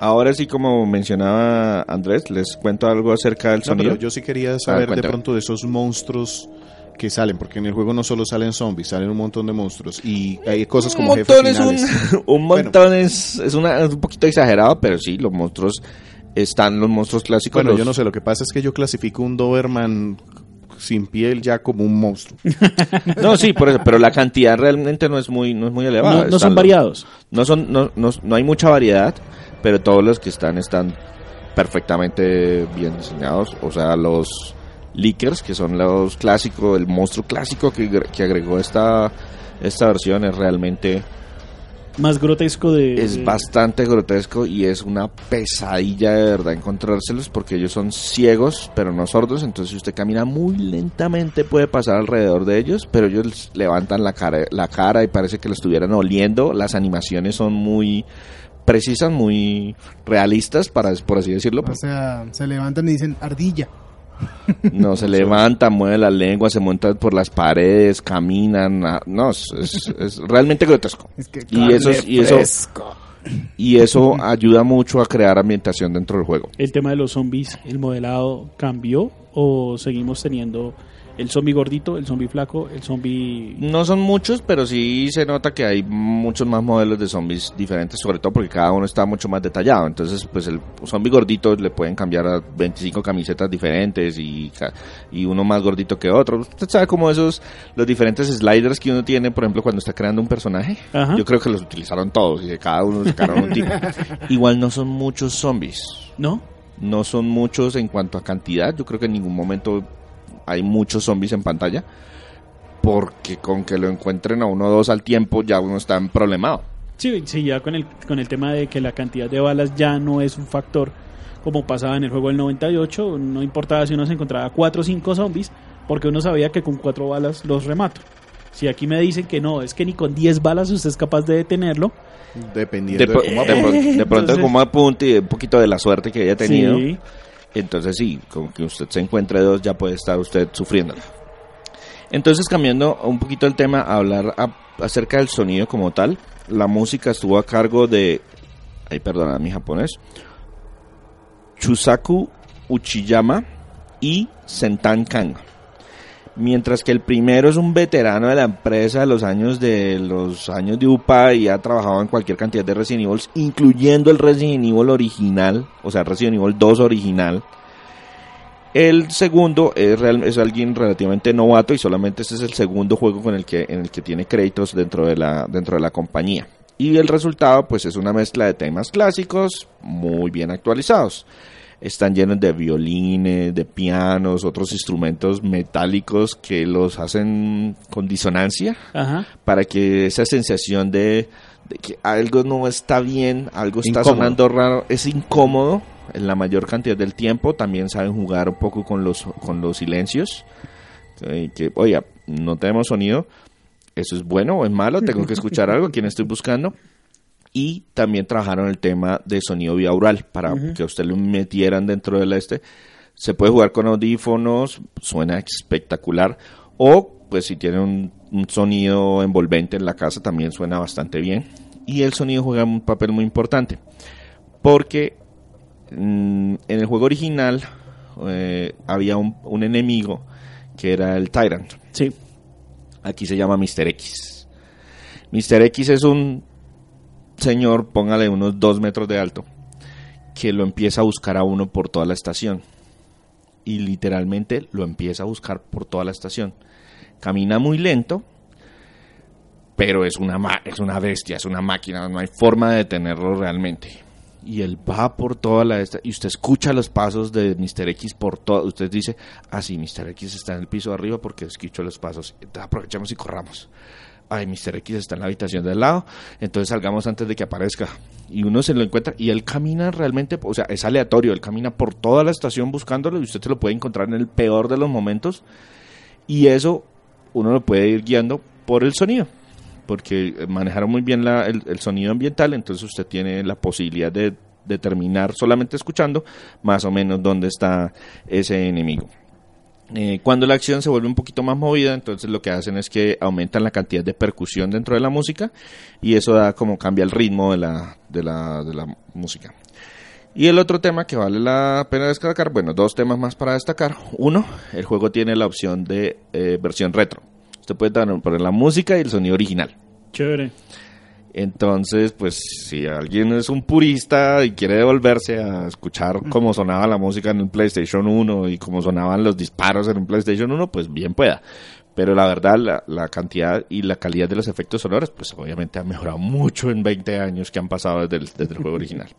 Ahora sí, como mencionaba Andrés, les cuento algo acerca del No, sonido. pero yo sí quería saber de pronto de esos monstruos que salen, porque en el juego no solo salen zombies, salen un montón de monstruos y hay cosas como un jefes montón es finales. [LAUGHS] un, un montón es, es, una, es un poquito exagerado, pero sí, los monstruos están los monstruos clásicos. Bueno, los- yo no sé, lo que pasa es que yo clasifico un Doberman sin piel ya como un monstruo. [LAUGHS] No, sí, por eso, pero la cantidad realmente no es muy, no es muy elevada. No, no son los- variados. No son, no, no, no hay mucha variedad, pero todos los que están están perfectamente bien diseñados. O sea, los leakers, que son los clásicos, el monstruo clásico que, que agregó esta, esta versión es realmente Más grotesco de... es de- bastante grotesco y es una pesadilla de verdad encontrárselos porque ellos son ciegos pero no sordos entonces si usted camina muy lentamente puede pasar alrededor de ellos pero ellos levantan la cara la cara y parece que lo estuvieran oliendo las animaciones son muy precisas muy realistas para por así decirlo O sea, se levantan y dicen ardilla. No se [LAUGHS] levantan mueven la lengua se montan por las paredes caminan no es, es- es realmente grotesco Es que y eso es- y eso fresco. y eso ayuda mucho a crear ambientación dentro del juego. El tema de los zombies, ¿el modelado cambió o seguimos teniendo el zombie gordito, el zombie flaco, el zombie... No son muchos, pero sí se nota que hay muchos más modelos de zombies diferentes, sobre todo porque cada uno está mucho más detallado. Entonces, pues el zombie gordito le pueden cambiar a 25 camisetas diferentes y, y uno más gordito que otro. Usted sabe cómo esos, los diferentes sliders que uno tiene, por ejemplo, cuando está creando un personaje. Ajá. Yo creo que los utilizaron todos y de cada uno sacaron un tipo. [LAUGHS] Igual no son muchos zombies. ¿No? No son muchos en cuanto a cantidad. Yo creo que en ningún momento hay muchos zombies en pantalla. Porque con que lo encuentren a uno o dos al tiempo ya uno está en problemado. Sí, sí, ya con el, con el tema de que la cantidad de balas ya no es un factor como pasaba en el juego del 98, no importaba si uno se encontraba cuatro o cinco zombies, porque uno sabía que con cuatro balas los remato. Si aquí me dicen que no, es que ni con 10 balas usted es capaz de detenerlo. Dependiendo De, de, cómo de de pronto Entonces- como apunte y un poquito de la suerte que haya tenido. Sí. Entonces sí, con que usted se encuentre dos ya puede estar usted sufriéndola. Entonces cambiando un poquito el tema, a hablar acerca del sonido como tal. La música estuvo a cargo de... Ay, perdona mi japonés. Chusaku Uchiyama y Sentan Kang. Mientras que el primero es un veterano de la empresa de los años de los años de UPA y ha trabajado en cualquier cantidad de Resident Evil, incluyendo el Resident Evil original, o sea, Resident Evil 2 original. El segundo es, es alguien relativamente novato y solamente este es el segundo juego con el que, en el que tiene créditos dentro de la, dentro de la compañía. Y el resultado pues es una mezcla de temas clásicos muy bien actualizados. Están llenos de violines, de pianos, otros instrumentos metálicos que los hacen con disonancia Ajá. para que esa sensación de, de que algo no está bien, algo está Incómodo. sonando raro, es incómodo en la mayor cantidad del tiempo. También saben jugar un poco con los, con los silencios. Eh, que, oye, no tenemos sonido. ¿Eso es bueno o es malo? Tengo que escuchar algo. ¿Quién estoy buscando? Y también trabajaron el tema de sonido biaural para que usted lo metieran dentro del este. Se puede jugar con audífonos, suena espectacular. O, pues, si tiene un, un sonido envolvente en la casa, también suena bastante bien. Y el sonido juega un papel muy importante. Porque mm, en el juego original eh, había un, un enemigo que era el Tyrant. Sí. Aquí se llama Mr. X. Mr. X es un señor, póngale unos dos metros de alto, que lo empieza a buscar a uno por toda la estación. Y literalmente lo empieza a buscar por toda la estación. Camina muy lento, pero es una, ma- es una bestia, es una máquina, no hay forma de detenerlo realmente. Y él va por toda la... esta- y usted escucha los pasos de Mr. X por todo. Usted dice, ah, sí, Mr. X está en el piso de arriba porque escucho los pasos. Entonces aprovechamos y corramos. Ay, Mr. X está en la habitación del lado. Entonces salgamos antes de que aparezca. Y uno se lo encuentra y él camina realmente, o sea, es aleatorio. Él camina por toda la estación buscándolo y usted se lo puede encontrar en el peor de los momentos. Y eso uno lo puede ir guiando por el sonido porque manejaron muy bien el sonido ambiental, entonces usted tiene la posibilidad de determinar solamente escuchando más o menos dónde está ese enemigo. Eh, cuando la acción se vuelve un poquito más movida, entonces lo que hacen es que aumentan la cantidad de percusión dentro de la música y eso da como cambia el ritmo de la, de la, de la música. Y el otro tema que vale la pena destacar, bueno, dos temas más para destacar. Uno, el juego tiene la opción de eh, versión retro. Usted puede poner la música y el sonido original. Chévere. Entonces, pues si alguien es un purista y quiere devolverse a escuchar cómo sonaba la música en el PlayStation 1 y cómo sonaban los disparos en el PlayStation 1, pues bien pueda. Pero la verdad, la, la cantidad y la calidad de los efectos sonoros, pues obviamente ha mejorado mucho en 20 años que han pasado desde el, desde el juego original. [LAUGHS]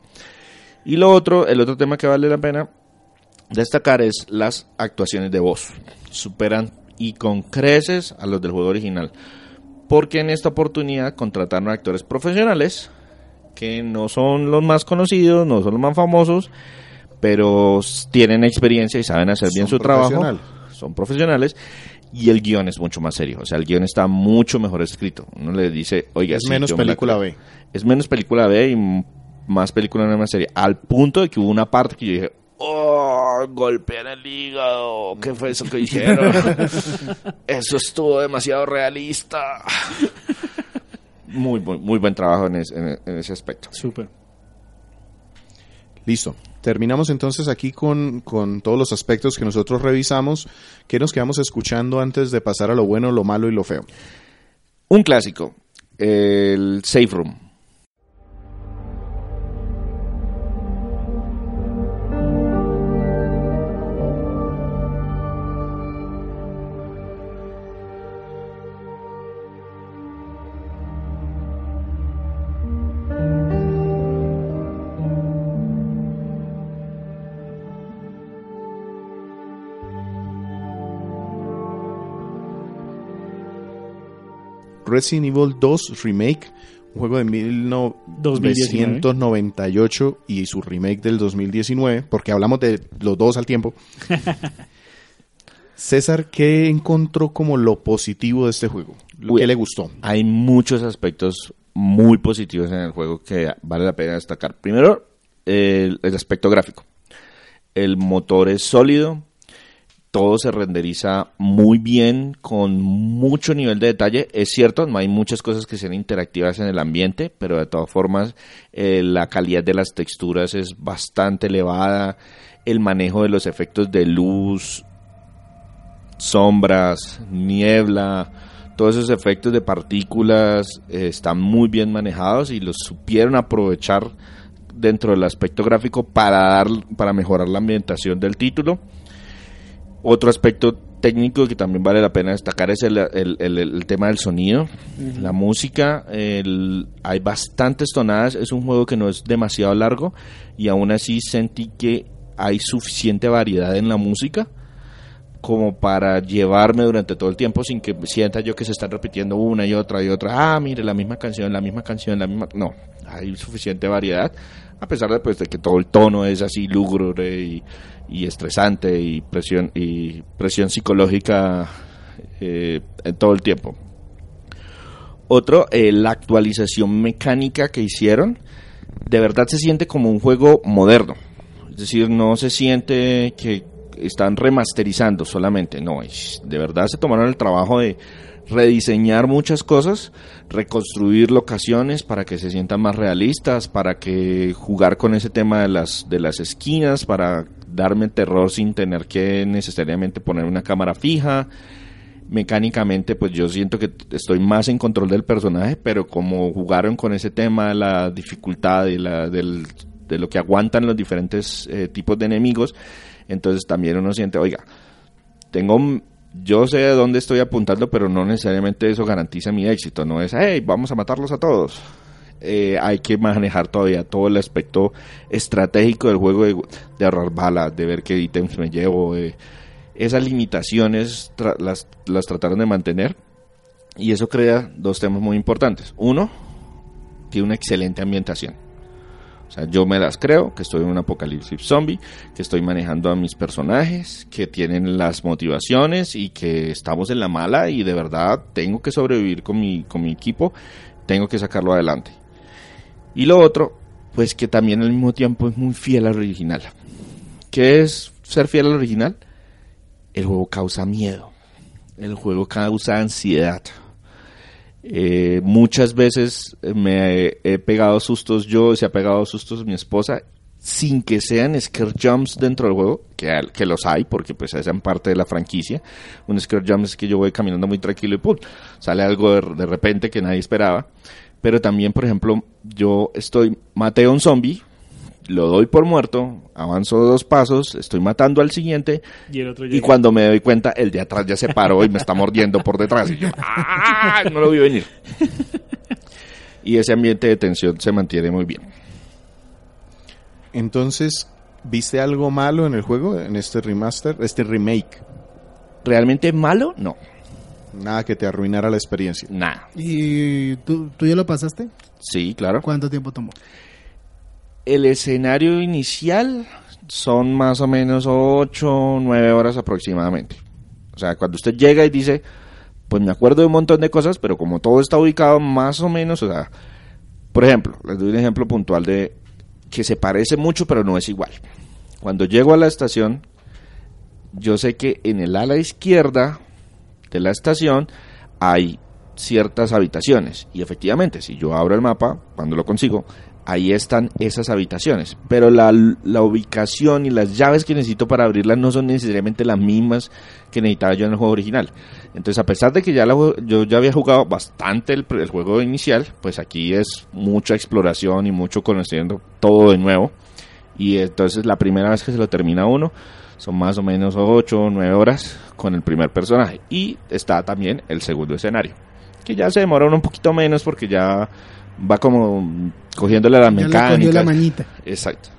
Y lo otro, el otro tema que vale la pena destacar es las actuaciones de voz. Superan y con creces a los del juego original. Porque en esta oportunidad contrataron a actores profesionales que no son los más conocidos, no son los más famosos, pero tienen experiencia y saben hacer bien Son su trabajo. Son profesionales. Y el guion es mucho más serio. O sea, el guion está mucho mejor escrito. Uno le dice, oiga, Es sí, menos me película creo". B. Es menos película B y más película no más serie. Al punto de que hubo una parte que yo dije, oh, golpean el hígado. ¿Qué fue eso que hicieron? [LAUGHS] eso estuvo demasiado realista. Muy, muy, muy buen trabajo en, es- en- en ese aspecto. Súper. Listo. Terminamos entonces aquí con, con todos los aspectos que nosotros revisamos. ¿Qué nos quedamos escuchando antes de pasar a lo bueno, lo malo y lo feo? Un clásico, el Safe Room. Resident Evil 2 Remake, un juego de 1998 y su remake del 2019, porque hablamos de los dos al tiempo. [LAUGHS] César, ¿qué encontró como lo positivo de este juego? ¿Lo que le gustó? Hay muchos aspectos muy positivos en el juego que vale la pena destacar. Primero, el, el aspecto gráfico. El motor es sólido, todo se renderiza muy bien, con mucho nivel de detalle. Es cierto, no hay muchas cosas que sean interactivas en el ambiente, pero de todas formas eh, la calidad de las texturas es bastante elevada. El manejo de los efectos de luz, sombras, niebla, todos esos efectos de partículas eh, están muy bien manejados y los supieron aprovechar dentro del aspecto gráfico para dar para mejorar la ambientación del título. Otro aspecto técnico que también vale la pena destacar es el, el- el- el tema del sonido, la música. el- hay bastantes tonadas, es un juego que no es demasiado largo y aún así sentí que hay suficiente variedad en la música como para llevarme durante todo el tiempo sin que sienta yo que se están repitiendo una y otra y otra. Ah, mire, la misma canción, la misma canción, la misma... No, hay suficiente variedad, a pesar de, pues, de que todo el tono es así lúgubre y, estresante y presión, y presión psicológica eh, en todo el tiempo. Otro, eh, la actualización mecánica que hicieron, de verdad se siente como un juego moderno. Es decir, no se siente que están remasterizando solamente, no, de verdad se tomaron el trabajo de rediseñar muchas cosas, reconstruir locaciones para que se sientan más realistas, para que jugar con ese tema de las de las esquinas, para darme terror sin tener que necesariamente poner una cámara fija. Mecánicamente, pues yo siento que estoy más en control del personaje, pero como jugaron con ese tema de la dificultad y la, del, de lo que aguantan los diferentes eh, tipos de enemigos, entonces también uno siente, oiga, tengo yo sé de dónde estoy apuntando, pero no necesariamente eso garantiza mi éxito. No es, hey, vamos a matarlos a todos. Eh, hay que manejar todavía todo el aspecto estratégico del juego de, de ahorrar balas, de ver qué ítems me llevo. eh. Esas limitaciones tra- las, las trataron de mantener y eso crea dos temas muy importantes. Uno, tiene una excelente ambientación. O sea, yo me las creo, que estoy en un apocalipsis zombie, que estoy manejando a mis personajes, que tienen las motivaciones y que estamos en la mala y de verdad tengo que sobrevivir con mi, con mi equipo, tengo que sacarlo adelante. Y lo otro, pues que también al mismo tiempo es muy fiel al original. ¿Qué es ser fiel al original? El juego causa miedo, el juego causa ansiedad. Eh, muchas veces me he, he pegado sustos yo, se ha pegado sustos mi esposa, sin que sean scare jumps dentro del juego, que, que los hay, porque pues hacen parte de la franquicia. Un scare jump es que yo voy caminando muy tranquilo y ¡pum! sale algo de, de repente que nadie esperaba. Pero también, por ejemplo, yo estoy, maté a un zombie, lo doy por muerto, avanzo dos pasos, estoy matando al siguiente, Y el otro y llega. cuando me doy cuenta, el de atrás ya se paró y me está mordiendo por detrás. Y yo, ¡ah! No lo vi venir. Y ese ambiente de tensión se mantiene muy bien. Entonces, ¿viste algo malo en el juego, en este remaster, este remake? ¿Realmente malo? No, Nada que te arruinara la experiencia. nada. ¿Y tú, tú ya lo pasaste? Sí, claro. ¿Cuánto tiempo tomó? El escenario inicial son más o menos 8 o 9 horas aproximadamente. O sea, cuando usted llega y dice, pues me acuerdo de un montón de cosas, pero como todo está ubicado más o menos, o sea, por ejemplo, les doy un ejemplo puntual de que se parece mucho, pero no es igual. Cuando llego a la estación, yo sé que en el ala izquierda de la estación hay ciertas habitaciones. Y efectivamente, si yo abro el mapa, cuando lo consigo, ahí están esas habitaciones. Pero la, la ubicación y las llaves que necesito para abrirlas no son necesariamente las mismas que necesitaba yo en el juego original. Entonces, a pesar de que ya la yo ya había jugado bastante el, el juego inicial, pues aquí es mucha exploración y mucho conociendo todo de nuevo. Y entonces la primera vez que se lo termina uno, son más o menos 8 o 9 horas con el primer personaje. Y está también el segundo escenario, que ya se demora un poquito menos porque ya va como cogiéndole la Ya le cogió mecánica. la mañita. Exacto.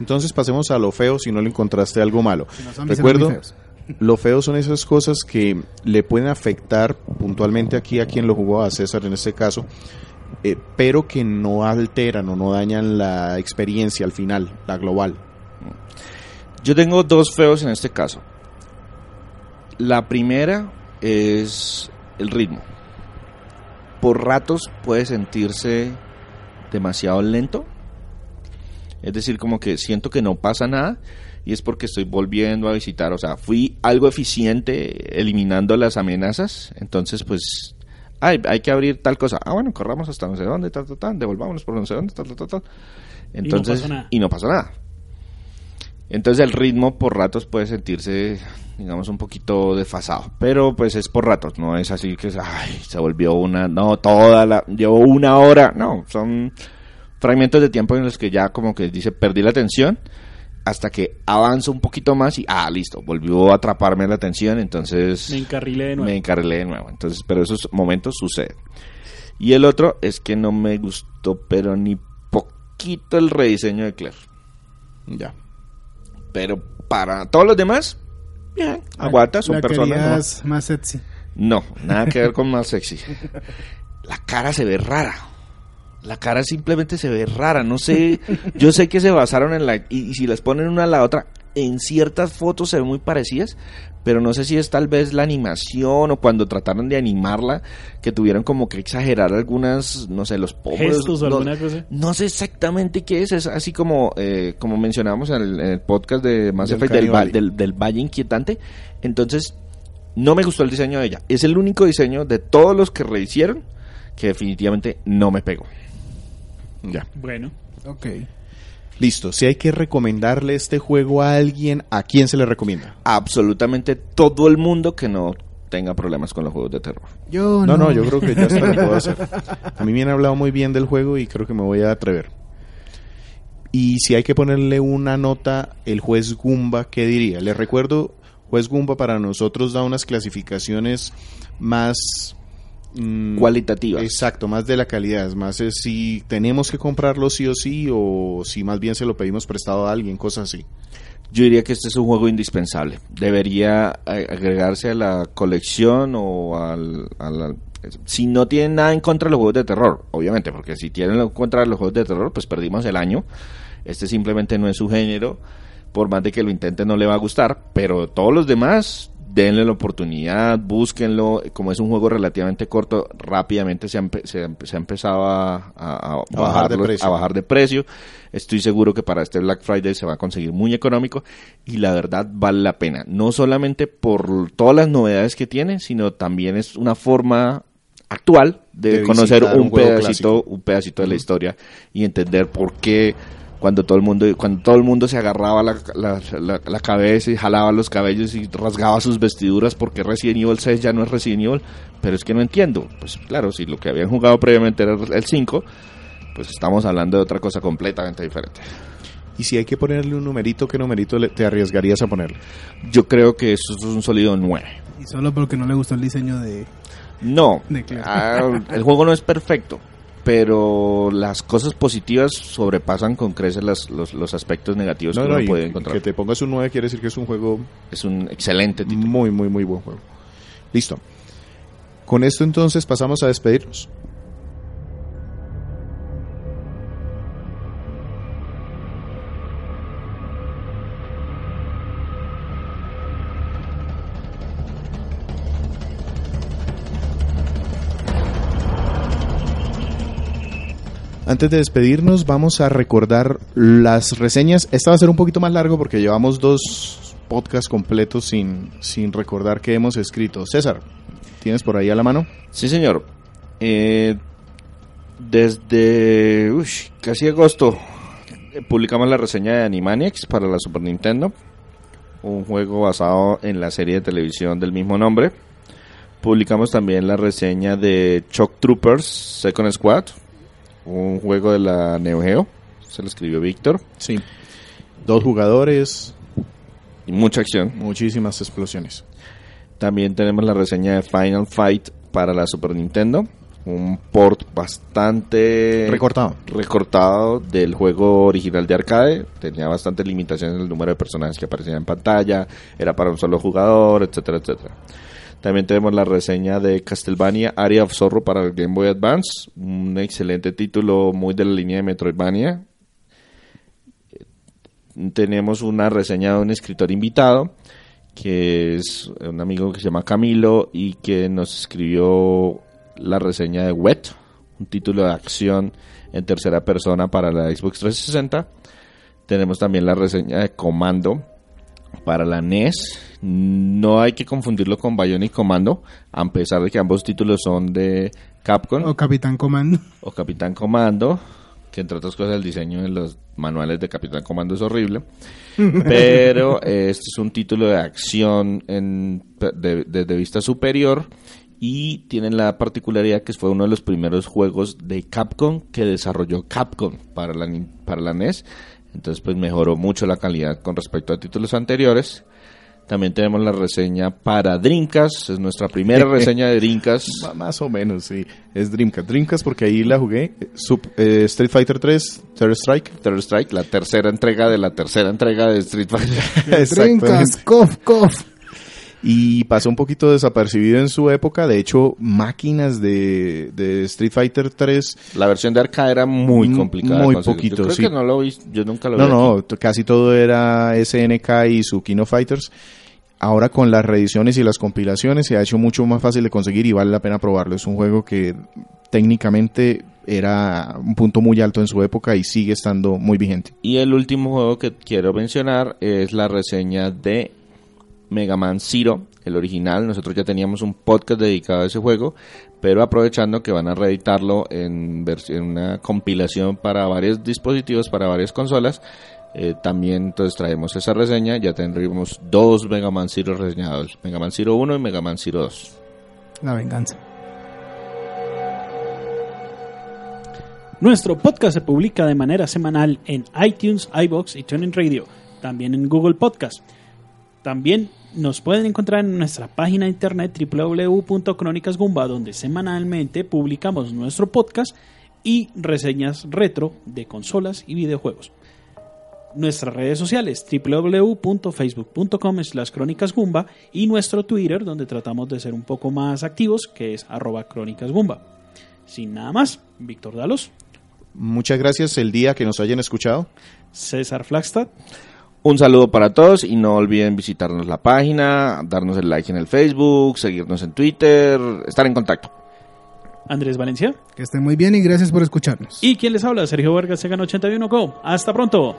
Entonces pasemos a lo feo si no le encontraste algo malo. Recuerdo, [LAUGHS] lo feo son esas cosas que le pueden afectar puntualmente aquí a quien lo jugó, a César en este caso, eh, pero que no alteran o no dañan la experiencia al final, la global. Yo tengo dos feos en este caso. La primera es el ritmo. Por ratos puede sentirse demasiado lento. Es decir, como que siento que no pasa nada y es porque estoy volviendo a visitar. O sea, fui algo eficiente eliminando las amenazas. Entonces, pues, ay, hay que abrir tal cosa. Ah, bueno, corramos hasta no sé dónde, tal, tal, tal, devolvámonos por no sé dónde, tal, tal, tal. Entonces, nada. y no pasó nada. Entonces el ritmo por ratos puede sentirse, digamos, un poquito desfasado. Pero pues es por ratos, no es así que ay, se volvió una, no, toda la, llevo una hora. No, son fragmentos de tiempo en los que ya como que dice, perdí la atención hasta que avanzo un poquito más y, ah, listo, volvió a atraparme la atención, entonces Me encarrilé de nuevo. me encarrilé de nuevo. Entonces, pero esos momentos suceden. Y el otro es que no me gustó, pero ni poquito el rediseño de Claire. Ya. Pero para todos los demás, bien, aguanta, son La personas. ¿no? más sexy. No, nada que ver [LAUGHS] con más sexy. La cara se ve rara. La cara simplemente se ve rara. No sé, yo sé que se basaron en la... Y, y si las ponen una a la otra, en ciertas fotos se ven muy parecidas, pero no sé si es tal vez la animación o cuando trataron de animarla, que tuvieron como que exagerar algunas, no sé, los pómulos. Gestos o no- alguna cosa. no sé exactamente qué es, es así como, eh, como mencionábamos en el, en el podcast de Mass Del Effect del, del Valle Inquietante. Entonces, no me gustó el diseño de ella. Es el único diseño de todos los que rehicieron que definitivamente no me pegó. Ya. Bueno, Ok. Listo. Si hay que recomendarle este juego a alguien, ¿a quién se le recomienda? Absolutamente todo el mundo que no tenga problemas con los juegos de terror. Yo No, no. no, yo creo que ya hasta lo puedo hacer. [LAUGHS] A mí me han hablado muy bien del juego y creo que me voy a atrever. Y si hay que ponerle una nota, el juez Gumba, ¿qué diría? Les recuerdo, juez Gumba para nosotros da unas clasificaciones más... mm, Cualitativas. Exacto, más de la calidad, es más es si tenemos que comprarlo sí o sí o si más bien se lo pedimos prestado a alguien, cosas así. Yo diría que este es un juego indispensable. Debería agregarse a la colección o al, al- Si no tienen nada en contra de los juegos de terror, obviamente, porque si tienen en contra de los juegos de terror, pues perdimos el año. Este simplemente no es su género. Por más de que lo intente, no le va a gustar. Pero todos los demás, denle la oportunidad, búsquenlo. Como es un juego relativamente corto, rápidamente se ha, se se empezado a, a- a bajar de a bajar de precio. Estoy seguro que para este Black Friday se va a conseguir muy económico y la verdad vale la pena. No solamente por todas las novedades que tiene, sino también es una forma actual de, De conocer un, pedacito, clásico. un pedacito de la historia y entender por qué cuando todo el mundo cuando todo el mundo se agarraba la, la- la- la cabeza y jalaba los cabellos y rasgaba sus vestiduras porque Resident Evil 6 ya no es Resident Evil, pero es que no entiendo. Pues claro, si lo que habían jugado previamente era el 5, pues estamos hablando de otra cosa completamente diferente. Y si hay que ponerle un numerito, ¿qué numerito le- te arriesgarías a ponerle? Yo creo que eso es un sólido 9. Y solo porque no le gustó el diseño de... No, De ah, el juego no es perfecto, pero las cosas positivas sobrepasan con creces las- los, los aspectos negativos No, que no, uno puede encontrar. que te pongas un 9 quiere decir que es un juego Es un excelente título. muy, muy, muy buen juego. Listo. Con esto entonces pasamos a despedirnos. Antes de despedirnos, vamos a recordar las reseñas. Esta va a ser un poquito más largo porque llevamos dos podcasts completos sin, sin recordar que hemos escrito. César, ¿tienes por ahí a la mano? Sí, señor. Eh, desde casi agosto publicamos la reseña de Animaniacs para la Super Nintendo, un juego basado en la serie de televisión del mismo nombre. Publicamos también la reseña de Shock Troopers Second Squad, un juego de la Neo Geo. Se lo escribió Víctor. Sí. Dos jugadores, Y mucha acción. muchísimas explosiones. También tenemos la reseña de Final Fight para la Super Nintendo. Un port bastante Recortado. recortado del juego original de arcade. Tenía bastantes limitaciones en el número de personajes que aparecían en pantalla. Era para un solo jugador, etcétera, etcétera. También tenemos la reseña de Castlevania Area of Zorro para el Game Boy Advance. Un excelente título muy de la línea de Metroidvania. Tenemos una reseña de un escritor invitado que es un amigo que se llama Camilo y que nos escribió la reseña de Wet, un título de acción en tercera persona para la Xbox 360. Tenemos también la reseña de Comando para la NES. No hay que confundirlo con Bionic Commando, a pesar de que ambos títulos son de Capcom O Capitán Comando. o Capitán Comando, que entre otras cosas el diseño de los manuales de Capitán Comando es horrible. [LAUGHS] Pero este es un título de acción en, de- desde vista superior y tiene la particularidad que fue uno de los primeros juegos de Capcom que desarrolló Capcom para la, para la NES. Entonces pues mejoró mucho la calidad con respecto a títulos anteriores. También tenemos la reseña para Dreamcast, es nuestra primera [LAUGHS] reseña de Dreamcast. Ma- Más o menos, sí. Es Dreamcast. Dreamcast porque ahí la jugué. eh, eh, Street Fighter 3, Third Strike. Third Strike, la tercera entrega de la tercera entrega de Street Fighter. Dreamcast, cof, cof. Y pasó un poquito desapercibido en su época. De hecho, máquinas de, de Street Fighter 3. La versión de arcade era muy Mm, complicada. muy poquito, Yo creo sí. que no lo vi, yo nunca lo No, vi. no, t- casi todo era SNK y su Kino Fighters. Ahora con las reediciones y las compilaciones se ha hecho mucho más fácil de conseguir y vale la pena probarlo. Es un juego que técnicamente era un punto muy alto en su época y sigue estando muy vigente. Y el último juego que quiero mencionar es la reseña de Mega Man Zero, el original. Nosotros ya teníamos un podcast dedicado a ese juego, pero aprovechando que van a reeditarlo en, en una compilación para varios dispositivos, para varias consolas, eh, también entonces traemos esa reseña. Ya tendremos dos Mega Man Zero reseñados, Mega Man Zero 1 y Mega Man Zero 2. La venganza. Nuestro podcast se publica de manera semanal en iTunes, iBox y TuneIn Radio, también en Google Podcast. También nos pueden encontrar en nuestra página de internet www.cronicasgumba, donde semanalmente publicamos nuestro podcast y reseñas retro de consolas y videojuegos. Nuestras redes sociales www.facebook.com slash crónicasgumba y nuestro Twitter donde tratamos de ser un poco más activos que es arroba crónicasgumba. Sin nada más, Víctor Dalos, Muchas gracias el día que nos hayan escuchado. César Flagstad, Un saludo para todos y no olviden visitarnos la página, darnos el like en el Facebook, seguirnos en Twitter, estar en contacto. Andrés Valencia Que estén muy bien y gracias por escucharnos. y quien les habla, Sergio Vargas, Segan 81 Go. Hasta pronto.